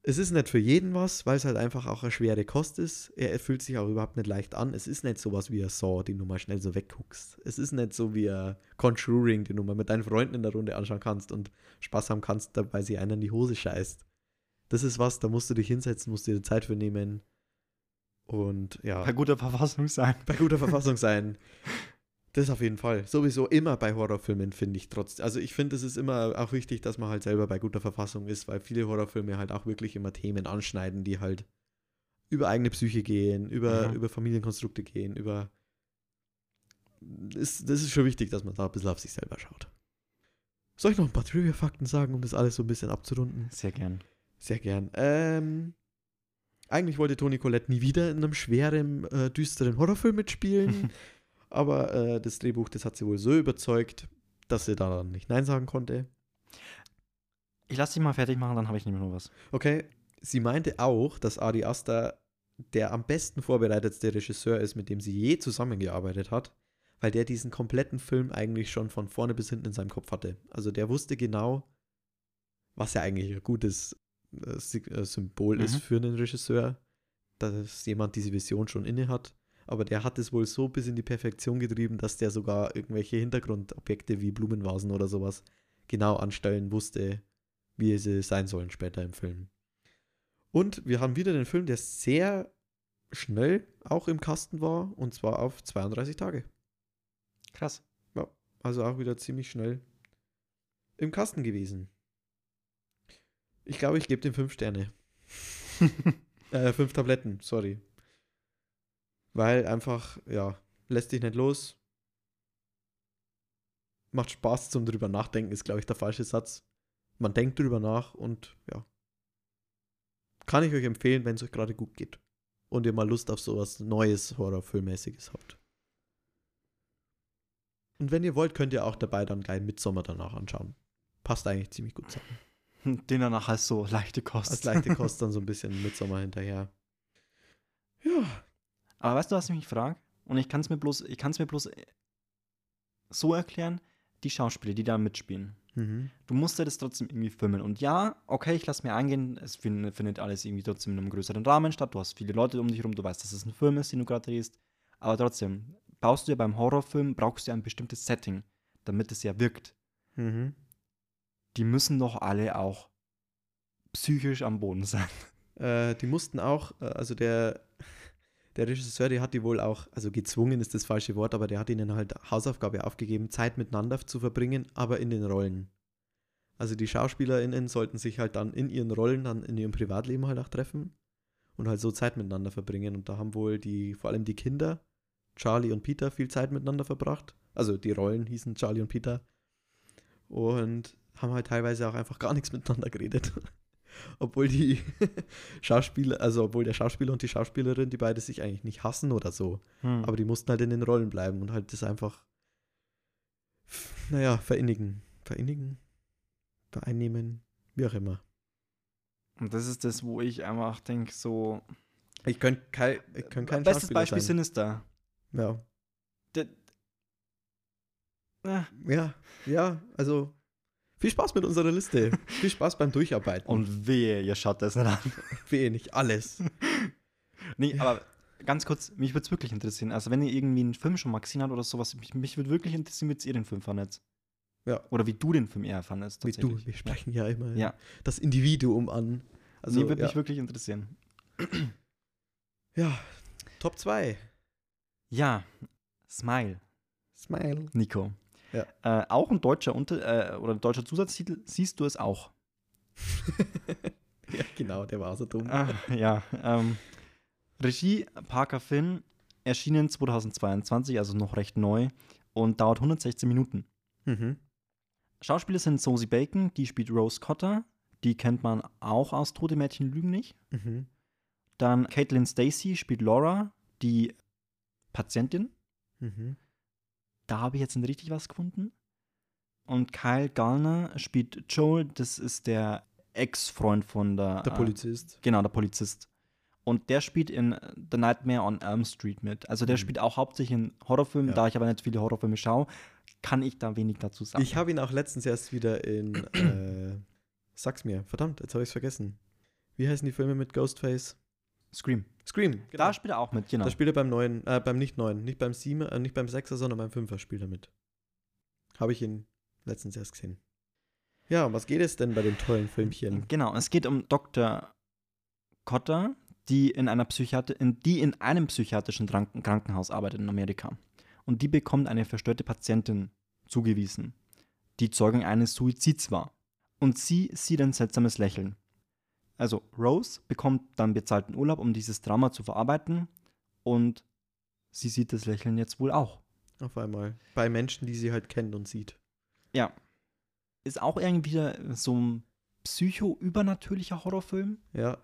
es ist nicht für jeden was, weil es halt einfach auch eine schwere Kost ist. Er fühlt sich auch überhaupt nicht leicht an. Es ist nicht sowas wie ein Saw, den du mal schnell so wegguckst. Es ist nicht so wie ein Conjuring, den du mal mit deinen Freunden in der Runde anschauen kannst und Spaß haben kannst, dabei sie einer in die Hose scheißt. Das ist was, da musst du dich hinsetzen, musst dir die Zeit für nehmen und ja Bei guter Verfassung sein. bei guter Verfassung sein. Das auf jeden Fall. Sowieso immer bei Horrorfilmen finde ich trotzdem. Also ich finde, es ist immer auch wichtig, dass man halt selber bei guter Verfassung ist, weil viele Horrorfilme halt auch wirklich immer Themen anschneiden, die halt über eigene Psyche gehen, über, Mhm. über Familienkonstrukte gehen, über. Ist, das ist schon wichtig, dass man da ein bisschen auf sich selber schaut. Soll ich noch ein paar Trivia-Fakten sagen, um das alles so ein bisschen abzurunden? Sehr gern. Sehr gern. Ähm, eigentlich wollte Toni Collette nie wieder in einem schweren, äh, düsteren Horrorfilm mitspielen. aber äh, das Drehbuch, das hat sie wohl so überzeugt, dass sie da dann nicht Nein sagen konnte. Ich lasse dich mal fertig machen, dann habe ich nämlich noch was. Okay. Sie meinte auch, dass Ari Aster der am besten vorbereitetste Regisseur ist, mit dem sie je zusammengearbeitet hat, weil der diesen kompletten Film eigentlich schon von vorne bis hinten in seinem Kopf hatte. Also der wusste genau, was ja eigentlich ein gutes äh, äh, Symbol ist Mhm. für einen Regisseur, dass jemand diese Vision schon inne hat. Aber der hat es wohl so bis in die Perfektion getrieben, dass der sogar irgendwelche Hintergrundobjekte wie Blumenvasen oder sowas genau anstellen wusste, wie sie sein sollen später im Film. Und wir haben wieder den Film, der sehr schnell auch im Kasten war, und zwar auf 32 Tage. Krass. Also auch wieder ziemlich schnell im Kasten gewesen. Ich glaube, ich gebe dem 5 Sterne. Äh, 5 Tabletten, sorry. Weil einfach, ja, lässt dich nicht los. macht Spaß zum drüber nachdenken, ist, glaube ich, der falsche Satz. Man denkt drüber nach und ja. Kann ich euch empfehlen, wenn es euch gerade gut geht. Und ihr mal Lust auf sowas Neues, Horrorfilmmäßiges habt. Und wenn ihr wollt, könnt ihr auch dabei dann gleich Midsommer danach anschauen. Passt eigentlich ziemlich gut zusammen. Den danach als so leichte Kost. Als leichte Kost dann so ein bisschen Midsommer hinterher. Ja. Aber weißt du, was ich mich frage? Und ich kann es mir bloß, ich kann es mir bloß äh, so erklären, die Schauspieler, die da mitspielen. Mhm. Du musst ja das trotzdem irgendwie filmen. Und ja, okay, ich lasse mir eingehen, es fin- findet alles irgendwie trotzdem in einem größeren Rahmen statt. Du hast viele Leute um dich herum, du weißt, dass es ein Film ist, den du gerade drehst. Aber trotzdem, baust du ja beim Horrorfilm, brauchst du ja ein bestimmtes Setting, damit es ja wirkt. Mhm. Die müssen doch alle auch psychisch am Boden sein. Äh, die mussten auch, äh, also der, der Regisseur, der hat die wohl auch, also gezwungen ist das falsche Wort, aber der hat ihnen halt Hausaufgabe aufgegeben, Zeit miteinander zu verbringen, aber in den Rollen. Also die SchauspielerInnen sollten sich halt dann in ihren Rollen, dann in ihrem Privatleben halt auch treffen und halt so Zeit miteinander verbringen. Und da haben wohl die, vor allem die Kinder, Charlie und Peter, viel Zeit miteinander verbracht. Also die Rollen hießen Charlie und Peter. Und haben halt teilweise auch einfach gar nichts miteinander geredet. obwohl die Schauspieler, also obwohl der Schauspieler und die Schauspielerin, die beide sich eigentlich nicht hassen oder so. Hm. Aber die mussten halt in den Rollen bleiben und halt das einfach, naja, verinnigen. Verinnigen? Vereinnehmen? Wie auch immer. Und das ist das, wo ich einfach denke, so. Ich könnte kein, ich könnt kein Bestes Beispiel sein. Sinister. Ja. Äh, ja, ja, also viel Spaß mit unserer Liste. viel Spaß beim Durcharbeiten. und wehe, ihr schaut das nicht an. wenig, alles. Nee, Ja. aber ganz kurz, mich würde es wirklich interessieren. Also, wenn ihr irgendwie einen Film schon mal gesehen habt oder sowas, mich, mich würde wirklich interessieren, wie ihr den Film fandet. Ja. Oder wie du den Film eher fandest. Wie du, wir sprechen ja immer Ja. das Individuum an. Also, nee, würde ja. mich wirklich interessieren. ja, Top 2. Ja, Smile, Smile. Nico. Ja. Äh, auch ein deutscher Unter äh, oder ein deutscher Zusatztitel, siehst du es auch. ja, genau, der war so dumm. Ah, ja, ähm, Regie Parker Finn, erschienen 2022, also noch recht neu und dauert 116 Minuten. Mhm. Schauspieler sind Sosie Bacon, die spielt Rose Cotter, die kennt man auch aus Tote Mädchen lügen nicht. Mhm. Dann Caitlin Stacy spielt Laura, die Patientin. Mhm. Da habe ich jetzt nicht richtig was gefunden. Und Kyle Gallner spielt Joel, das ist der Ex-Freund von der. Der äh, Polizist. Genau, der Polizist. Und der spielt in The Nightmare on Elm Street mit. Also der Mhm. spielt auch hauptsächlich in Horrorfilmen. Ja. Da ich aber nicht viele Horrorfilme schaue, kann ich da wenig dazu sagen. Ich habe ihn auch letztens erst wieder in. Äh, sag's mir, verdammt, jetzt habe ich es vergessen. Wie heißen die Filme mit Ghostface? Scream. Scream. Da spielt er auch mit, genau. Da spielt er beim neuen, äh, beim nicht neuen, nicht beim Siemer, äh, nicht beim Sechser, sondern beim Fünfer spielt er mit. Habe ich ihn letztens erst gesehen. Ja, um was geht es denn bei dem tollen Filmchen? Genau, es geht um Dr. Cotter, die in, einer Psychiatri in, die in einem psychiatrischen Kranken Krankenhaus arbeitet in Amerika. Und die bekommt eine verstörte Patientin zugewiesen, die Zeugin eines Suizids war. Und sie sieht ein seltsames Lächeln. Also Rose bekommt dann bezahlten Urlaub, um dieses Drama zu verarbeiten. Und sie sieht das Lächeln jetzt wohl auch. Auf einmal. Bei Menschen, die sie halt kennt und sieht. Ja. Ist auch irgendwie so ein psycho-übernatürlicher Horrorfilm. Ja.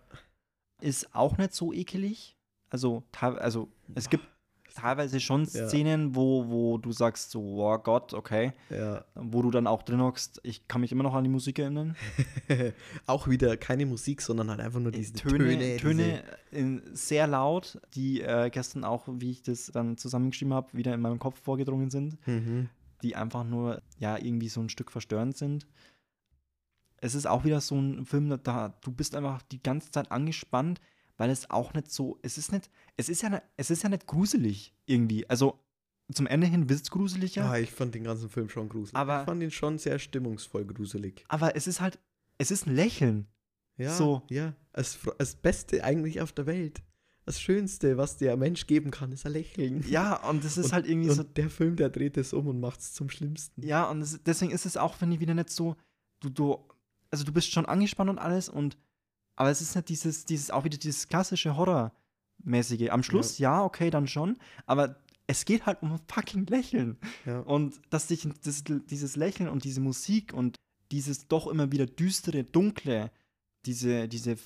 ist auch nicht so ekelig. Also, also es gibt teilweise schon Ja. Szenen, wo, wo du sagst so, oh Gott, okay. Ja. Wo du dann auch drin hockst, ich kann mich immer noch an die Musik erinnern. auch wieder keine Musik, sondern halt einfach nur diese Töne. Töne, Töne diese- in, sehr laut, die äh, gestern auch, wie ich das dann zusammengeschrieben habe, wieder in meinem Kopf vorgedrungen sind, Mhm. die einfach nur, ja, irgendwie so ein Stück verstörend sind. Es ist auch wieder so ein Film, da du bist einfach die ganze Zeit angespannt, weil es auch nicht so, es ist nicht, es ist ja, ne- es ist ja nicht gruselig irgendwie. Also zum Ende hin wird es gruseliger, Ja, ich fand den ganzen Film schon gruselig. Aber- ich fand ihn schon sehr stimmungsvoll gruselig. aber es ist halt, es ist ein Lächeln. Ja, So. ja. Das, das Beste eigentlich auf der Welt. Das Schönste, was der Mensch geben kann, ist ein Lächeln. Ja, und es ist und, halt irgendwie und so, der Film, der dreht es um und macht es zum Schlimmsten. ja, und es, deswegen ist es auch, finde ich, wieder nicht so, du, du, also du bist schon angespannt und alles und, aber es ist nicht dieses, dieses, auch wieder dieses klassische Horrormäßige. Am Schluss, ja, okay, dann schon, aber es geht halt um fucking Lächeln. Ja. Und dass sich das, dieses Lächeln und diese Musik und dieses doch immer wieder düstere, dunkle, diese, diese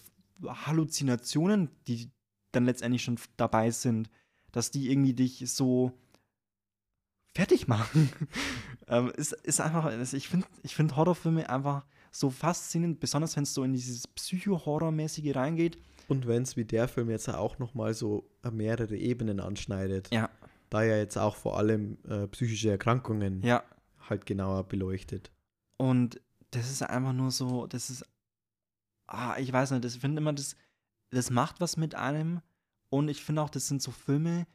Halluzinationen, die dann letztendlich schon dabei sind, dass die irgendwie dich so fertig machen. ähm, ist, ist einfach, ich finde ich find Horrorfilme einfach so faszinierend, besonders wenn es so in dieses Psycho-Horror-mäßige reingeht. Und wenn es wie der Film jetzt auch nochmal so mehrere Ebenen anschneidet, Ja, da er jetzt auch vor allem äh, psychische Erkrankungen ja. halt genauer beleuchtet. Und das ist einfach nur so, das ist, ah, ich weiß nicht, ich finde immer, das, das macht was mit einem. Und ich finde auch, das sind so Filme,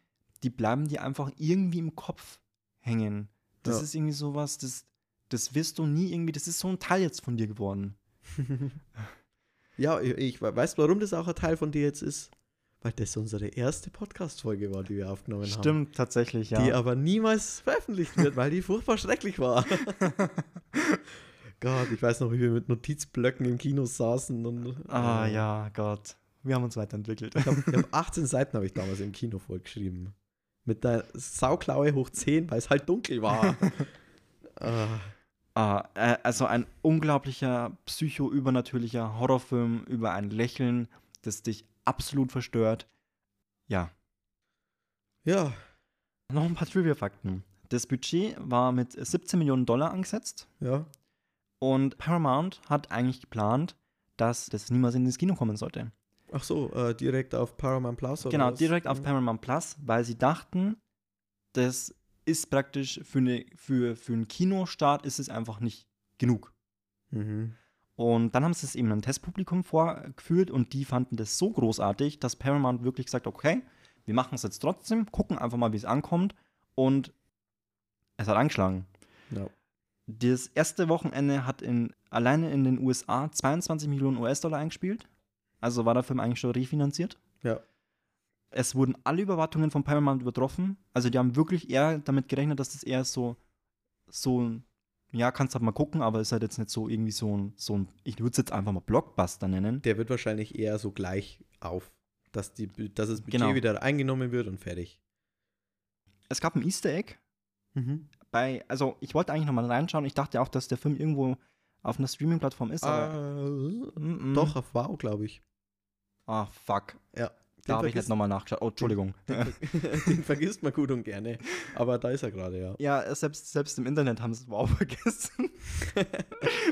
die bleiben dir einfach irgendwie im Kopf hängen. Das Ja. ist irgendwie sowas, das, das wirst du nie irgendwie, das ist so ein Teil jetzt von dir geworden. Ja, ich, ich weißt, warum das auch ein Teil von dir jetzt ist? Weil das unsere erste Podcast-Folge war, die wir aufgenommen haben. Stimmt, tatsächlich, ja. Die aber niemals veröffentlicht wird, weil die furchtbar schrecklich war. Gott, ich weiß noch, wie wir mit Notizblöcken im Kino saßen und. ah, äh, ja, Gott. Wir haben uns weiterentwickelt. Ich habe hab 18 Seiten habe ich damals im Kino vollgeschrieben. Mit der Sauklaue hoch 10, weil es halt dunkel war. ah, Ah, äh, also ein unglaublicher, psycho-übernatürlicher Horrorfilm über ein Lächeln, das dich absolut verstört. Ja, ja, noch ein paar Trivia-Fakten. Das Budget war mit 17 Millionen Dollar angesetzt ja. und Paramount hat eigentlich geplant, dass das niemals in das Kino kommen sollte. Ach so, äh, direkt auf Paramount Plus oder genau, was? direkt auf. Paramount Plus, weil sie dachten, das ist praktisch für, eine, für, für einen Kinostart ist es einfach nicht genug. Mhm. Und dann haben sie es eben einem Testpublikum vorgeführt und die fanden das so großartig, dass Paramount wirklich gesagt okay, wir machen es jetzt trotzdem, gucken einfach mal, wie es ankommt. Und es hat angeschlagen. Ja. Das erste Wochenende hat in, alleine in den USA 22 Millionen US-Dollar eingespielt. Also war der Film eigentlich schon refinanziert. Ja. Es wurden alle Überwartungen von Paramount übertroffen. Also die haben wirklich eher damit gerechnet, dass das eher so, so ein, ja, kannst halt mal gucken, aber ist halt jetzt nicht so irgendwie so ein, so ein ich würde es jetzt einfach mal Blockbuster nennen. Der wird wahrscheinlich eher so gleich auf, dass, die, dass das Budget Genau. wieder eingenommen wird und fertig. Es gab ein Easter Egg Mhm. bei, also ich wollte eigentlich nochmal reinschauen. Ich dachte auch, dass der Film irgendwo auf einer Streaming-Plattform ist, aber. Äh, Mm, mm. Doch, auf Wow, glaube ich. Ah, fuck. Ja. Da habe ich nicht nochmal nachgeschaut. Oh, Entschuldigung. Den, den vergisst man gut und gerne. Aber da ist er gerade, ja. Ja, selbst, selbst im Internet haben sie es wow vergessen.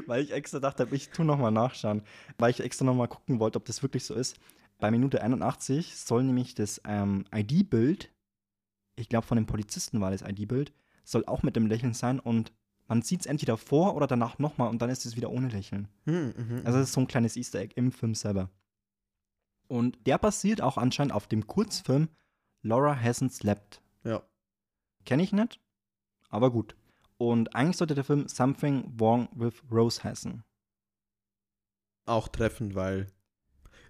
weil ich extra dachte, ich tu nochmal nachschauen. Weil ich extra nochmal gucken wollte, ob das wirklich so ist. Bei Minute 81 soll nämlich das ähm, ID-Bild, ich glaube von dem Polizisten war das ID-Bild, soll auch mit dem Lächeln sein und man sieht es entweder vor oder danach nochmal und dann ist es wieder ohne Lächeln. Hm, mhm, Also das ist so ein kleines Easter Egg im Film selber. Und der basiert auch anscheinend auf dem Kurzfilm Laura Hasn't Slept. ja. Kenne ich nicht, aber gut. Und eigentlich sollte der Film Something Wrong with Rose heißen. Auch treffend, weil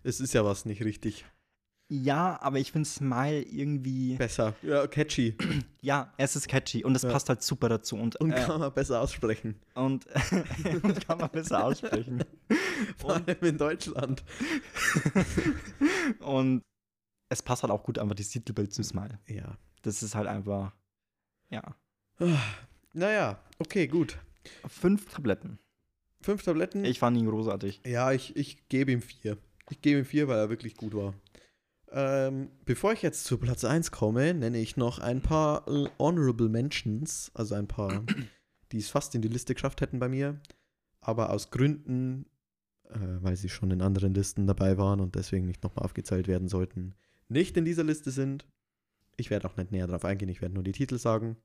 es ist ja was nicht richtig Ja, aber ich finde Smile irgendwie. besser. Ja, catchy. Ja, es ist catchy und es Ja. passt halt super dazu. Und, Und äh, kann man besser aussprechen. und, und kann man besser aussprechen. Vor allem in Deutschland. Und es passt halt auch gut einfach das Titelbild zu Smile. Ja. Das ist halt einfach. Ja. Naja, okay, gut. Fünf Tabletten. Fünf Tabletten. Ich fand ihn großartig. Ja, ich, ich gebe ihm vier. Ich gebe ihm vier, weil er wirklich gut war. Ähm, bevor ich jetzt zu Platz 1 komme, nenne ich noch ein paar Honorable Mentions, also ein paar, die es fast in die Liste geschafft hätten bei mir, aber aus Gründen, äh, weil sie schon in anderen Listen dabei waren und deswegen nicht nochmal aufgezählt werden sollten, nicht in dieser Liste sind. Ich werde auch nicht näher darauf eingehen, ich werde nur die Titel sagen.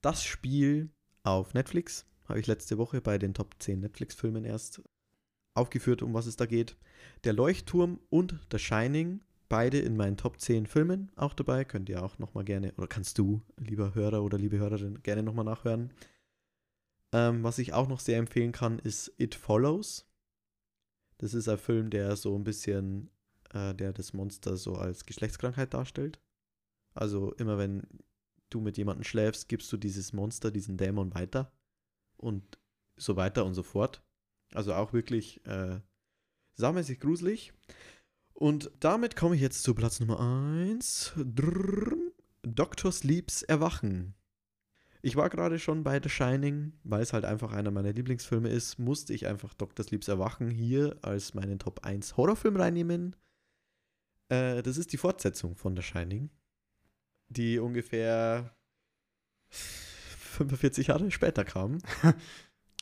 Das Spiel auf Netflix habe ich letzte Woche bei den Top 10 Netflix-Filmen erst aufgeführt, um was es da geht. Der Leuchtturm und The Shining, beide in meinen Top 10 Filmen auch dabei. Könnt ihr auch nochmal gerne, oder kannst du, lieber Hörer oder liebe Hörerin, gerne nochmal nachhören. Ähm, was ich auch noch sehr empfehlen kann, ist It Follows. Das ist ein Film, der so ein bisschen, äh, der das Monster so als Geschlechtskrankheit darstellt. Also immer wenn du mit jemandem schläfst, gibst du dieses Monster, diesen Dämon weiter. Und so weiter und so fort. Also auch wirklich äh, saumäßig gruselig. Und damit komme ich jetzt zu Platz Nummer 1. Dr. Sleeps Erwachen. Ich war gerade schon bei The Shining, weil es halt einfach einer meiner Lieblingsfilme ist, musste ich einfach Dr. Sleeps Erwachen hier als meinen Top 1 Horrorfilm reinnehmen. Äh, das ist die Fortsetzung von The Shining, die ungefähr 45 Jahre später kam.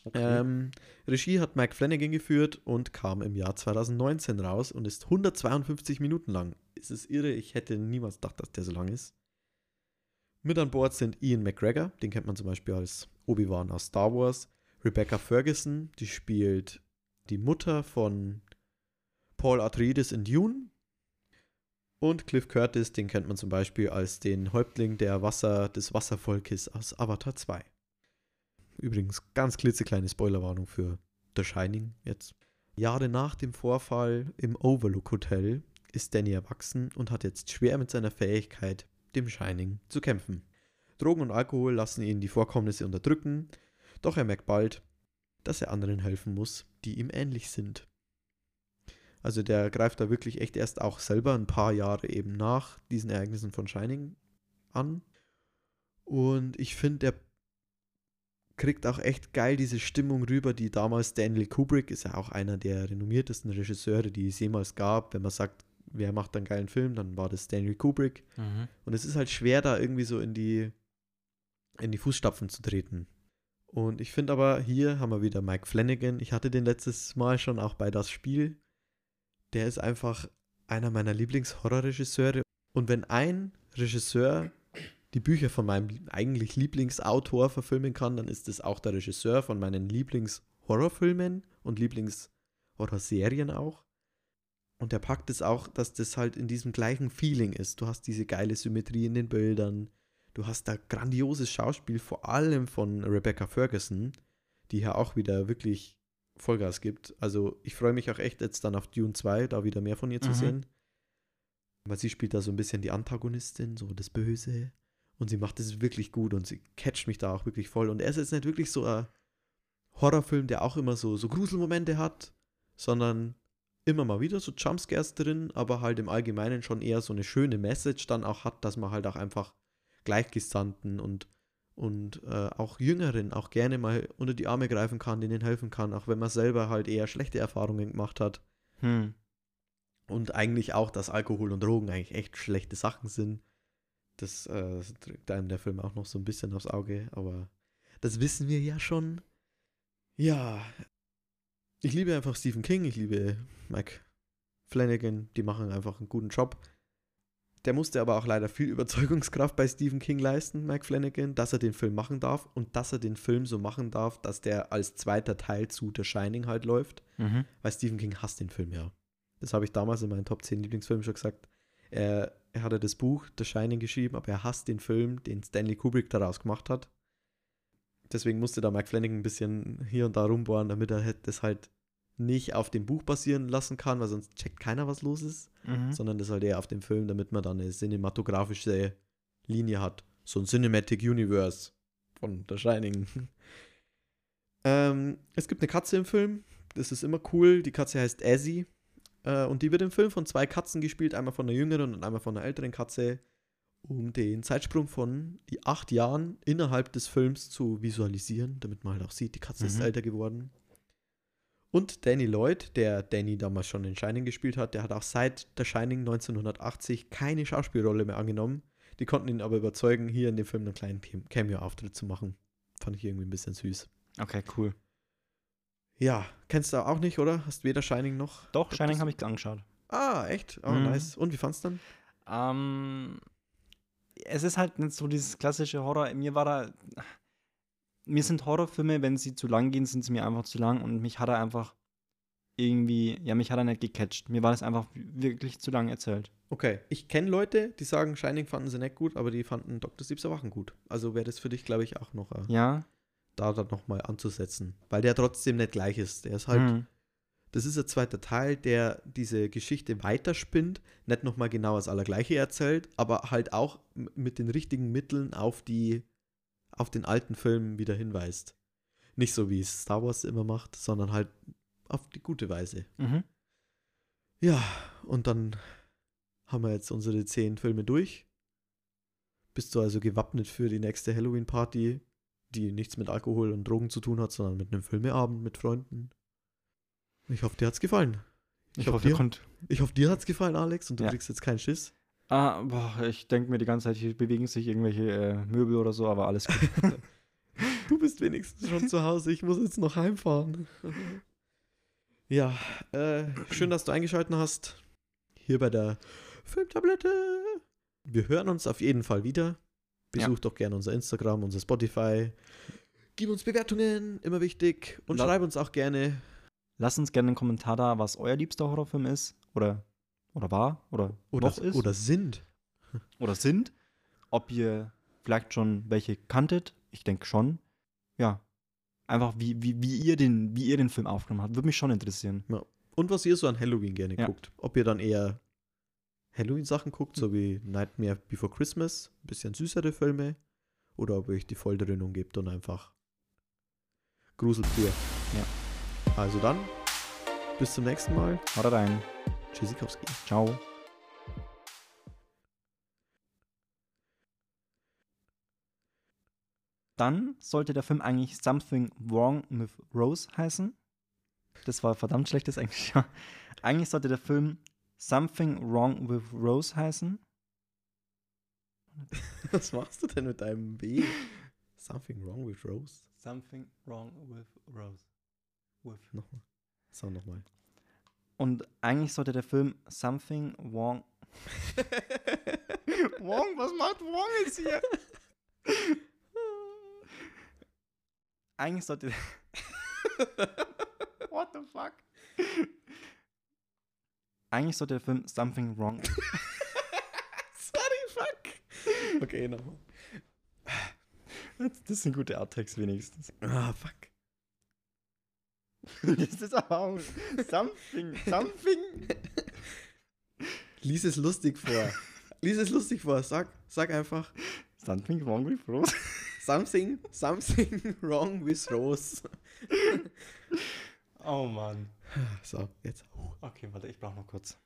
Okay. Ähm, Regie hat Mike Flanagan geführt und kam im Jahr 2019 raus und ist 152 Minuten lang. Es ist irre, ich hätte niemals gedacht, dass der so lang ist. Mit an Bord sind Ian McGregor, den kennt man zum Beispiel als Obi-Wan aus Star Wars. Rebecca Ferguson, die spielt die Mutter von Paul Atreides in Dune. Und Cliff Curtis, den kennt man zum Beispiel als den Häuptling der Wasser, des Wasservolkes aus Avatar 2. Übrigens, ganz klitzekleine Spoilerwarnung für The Shining jetzt. Jahre nach dem Vorfall im Overlook Hotel ist Danny erwachsen und hat jetzt schwer mit seiner Fähigkeit, dem Shining zu kämpfen. Drogen und Alkohol lassen ihn die Vorkommnisse unterdrücken, doch er merkt bald, dass er anderen helfen muss, die ihm ähnlich sind. Also der greift da wirklich echt erst auch selber ein paar Jahre eben nach diesen Ereignissen von Shining an. Und ich finde, der kriegt auch echt geil diese Stimmung rüber, die damals Stanley Kubrick ist ja auch einer der renommiertesten Regisseure, die es jemals gab. Wenn man sagt, wer macht einen geilen Film, dann war das Stanley Kubrick. Mhm. Und es ist halt schwer, da irgendwie so in die, in die Fußstapfen zu treten. Und ich finde aber, hier haben wir wieder Mike Flanagan. Ich hatte den letztes Mal schon auch bei das Spiel. Der ist einfach einer meiner Lieblingshorrorregisseure. Und wenn ein Regisseur die Bücher von meinem eigentlich Lieblingsautor verfilmen kann, dann ist es auch der Regisseur von meinen Lieblingshorrorfilmen und Lieblingshorrorserien auch. Und der packt es auch, dass das halt in diesem gleichen Feeling ist. Du hast diese geile Symmetrie in den Bildern. Du hast da grandioses Schauspiel, vor allem von Rebecca Ferguson, die ja auch wieder wirklich Vollgas gibt. Also ich freue mich auch echt jetzt dann auf Dune 2, da wieder mehr von ihr zu Mhm. sehen. Weil sie spielt da so ein bisschen die Antagonistin, so das Böse. Und sie macht es wirklich gut und sie catcht mich da auch wirklich voll. Und er ist jetzt nicht wirklich so ein Horrorfilm, der auch immer so, so Gruselmomente hat, sondern immer mal wieder so Jumpscares drin, aber halt im Allgemeinen schon eher so eine schöne Message dann auch hat, dass man halt auch einfach Gleichgesandten und, und äh, auch Jüngeren auch gerne mal unter die Arme greifen kann, denen helfen kann, auch wenn man selber halt eher schlechte Erfahrungen gemacht hat. Hm. Und eigentlich auch, dass Alkohol und Drogen eigentlich echt schlechte Sachen sind. Das äh, drückt einem der Film auch noch so ein bisschen aufs Auge, aber das wissen wir ja schon. Ja, ich liebe einfach Stephen King, ich liebe Mike Flanagan, die machen einfach einen guten Job. Der musste aber auch leider viel Überzeugungskraft bei Stephen King leisten, Mike Flanagan, dass er den Film machen darf und dass er den Film so machen darf, dass der als zweiter Teil zu The Shining halt läuft. Mhm. Weil Stephen King hasst den Film ja. Das habe ich damals in meinen Top 10 Lieblingsfilmen schon gesagt. Er, er hatte das Buch The Shining geschrieben, aber er hasst den Film, den Stanley Kubrick daraus gemacht hat. Deswegen musste da Mike Flanagan ein bisschen hier und da rumbohren, damit er das halt nicht auf dem Buch basieren lassen kann, weil sonst checkt keiner, was los ist, Mhm. sondern das halt eher auf dem Film, damit man dann eine cinematografische Linie hat. So ein Cinematic Universe von The Shining. ähm, es gibt eine Katze im Film, das ist immer cool. Die Katze heißt Azzy. Äh, und die wird im Film von zwei Katzen gespielt, einmal von einer jüngeren und einmal von einer älteren Katze, um den Zeitsprung von acht Jahren innerhalb des Films zu visualisieren, damit man halt auch sieht, die Katze ist Mhm. älter geworden. Und Danny Lloyd, der Danny damals schon in Shining gespielt hat, der hat auch seit The Shining 1980 keine Schauspielrolle mehr angenommen. Die konnten ihn aber überzeugen, hier in dem Film einen kleinen Cam- Cameo-Auftritt zu machen. Fand ich irgendwie ein bisschen süß. Okay, cool. Ja, kennst du auch nicht, oder? Hast weder Shining noch? Doch. Shining habe ich angeschaut. Ah, echt? Oh, Mhm. nice. Und wie fand's dann? Ähm, es ist halt nicht so dieses klassische Horror. Mir war da. Mir sind Horrorfilme, wenn sie zu lang gehen, sind sie mir einfach zu lang und mich hat er einfach irgendwie, ja, mich hat er nicht gecatcht. Mir war das einfach wirklich zu lang erzählt. Okay, ich kenne Leute, die sagen, Shining fanden sie nicht gut, aber die fanden Dr. Sleeps Erwachen gut. Also wäre das für dich, glaube ich, auch noch äh, Ja. da dann nochmal anzusetzen. Weil der trotzdem nicht gleich ist. Der ist halt, Mhm. Das ist ein zweiter Teil, der diese Geschichte weiterspinnt, nicht nochmal genau das Allergleiche erzählt, aber halt auch mit den richtigen Mitteln auf die, auf den alten Film wieder hinweist. Nicht so wie es Star Wars immer macht, sondern halt auf die gute Weise. Mhm. Ja, und dann haben wir jetzt unsere zehn Filme durch. Bist du also gewappnet für die nächste Halloween-Party, die nichts mit Alkohol und Drogen zu tun hat, sondern mit einem Filmeabend mit Freunden? Ich hoffe, dir hat's gefallen. Ich, hoffe, hoffe, ihr dir- könnt. Ich hoffe, dir hat's gefallen, Alex, und du Ja. kriegst jetzt keinen Schiss. Ah, boah, ich denke mir die ganze Zeit, hier bewegen sich irgendwelche äh, Möbel oder so, aber alles gut. Du bist wenigstens schon zu Hause. Ich muss jetzt noch heimfahren. Ja, äh, schön, dass du eingeschaltet hast. Hier bei der Filmtablette. Wir hören uns auf jeden Fall wieder. Besucht doch gerne unser Instagram, unser Spotify. Gib uns Bewertungen, immer wichtig. Und La- schreib uns auch gerne. Lasst uns gerne einen Kommentar da, was euer liebster Horrorfilm ist. Oder, oder war. Oder, Oder, noch ist. oder sind. oder sind. Ob ihr vielleicht schon welche kanntet. Ich denke schon. Ja. Einfach wie, wie, wie, ihr den, wie ihr den Film aufgenommen habt. Würde mich schon interessieren. Und was ihr so an Halloween gerne Ja. guckt. Ob ihr dann eher Halloween-Sachen guckt, so wie Nightmare Before Christmas, ein bisschen süßere Filme, oder ob ihr euch die Volldröhnung gebt und einfach Grusel pur. Ja. Also dann, bis zum nächsten Mal. Haut rein. Tschüssikowski. Ciao. Dann sollte der Film eigentlich Something Wrong with Rose heißen. Das war verdammt schlechtes Englisch. ja. Eigentlich sollte der Film Something Wrong with Rose heißen. Was machst du denn mit deinem W? Something wrong with Rose? Something Wrong with Rose. With. Nochmal. So, nochmal. Und eigentlich sollte der Film Something Wrong. Wong, was macht Wong jetzt hier? Eigentlich sollte. What the fuck? Eigentlich sollte der Film Something Wrong. Sorry, fuck. Okay, nochmal. Das sind gute Outtakes wenigstens. Ah, fuck. Das ist aber auch Something. Something. Lies es lustig vor. Lies es lustig vor. Sag, sag einfach Something Wrong with Rose. something, something wrong with Rose. Oh Mann. So, jetzt. Okay, warte, ich brauche noch kurz.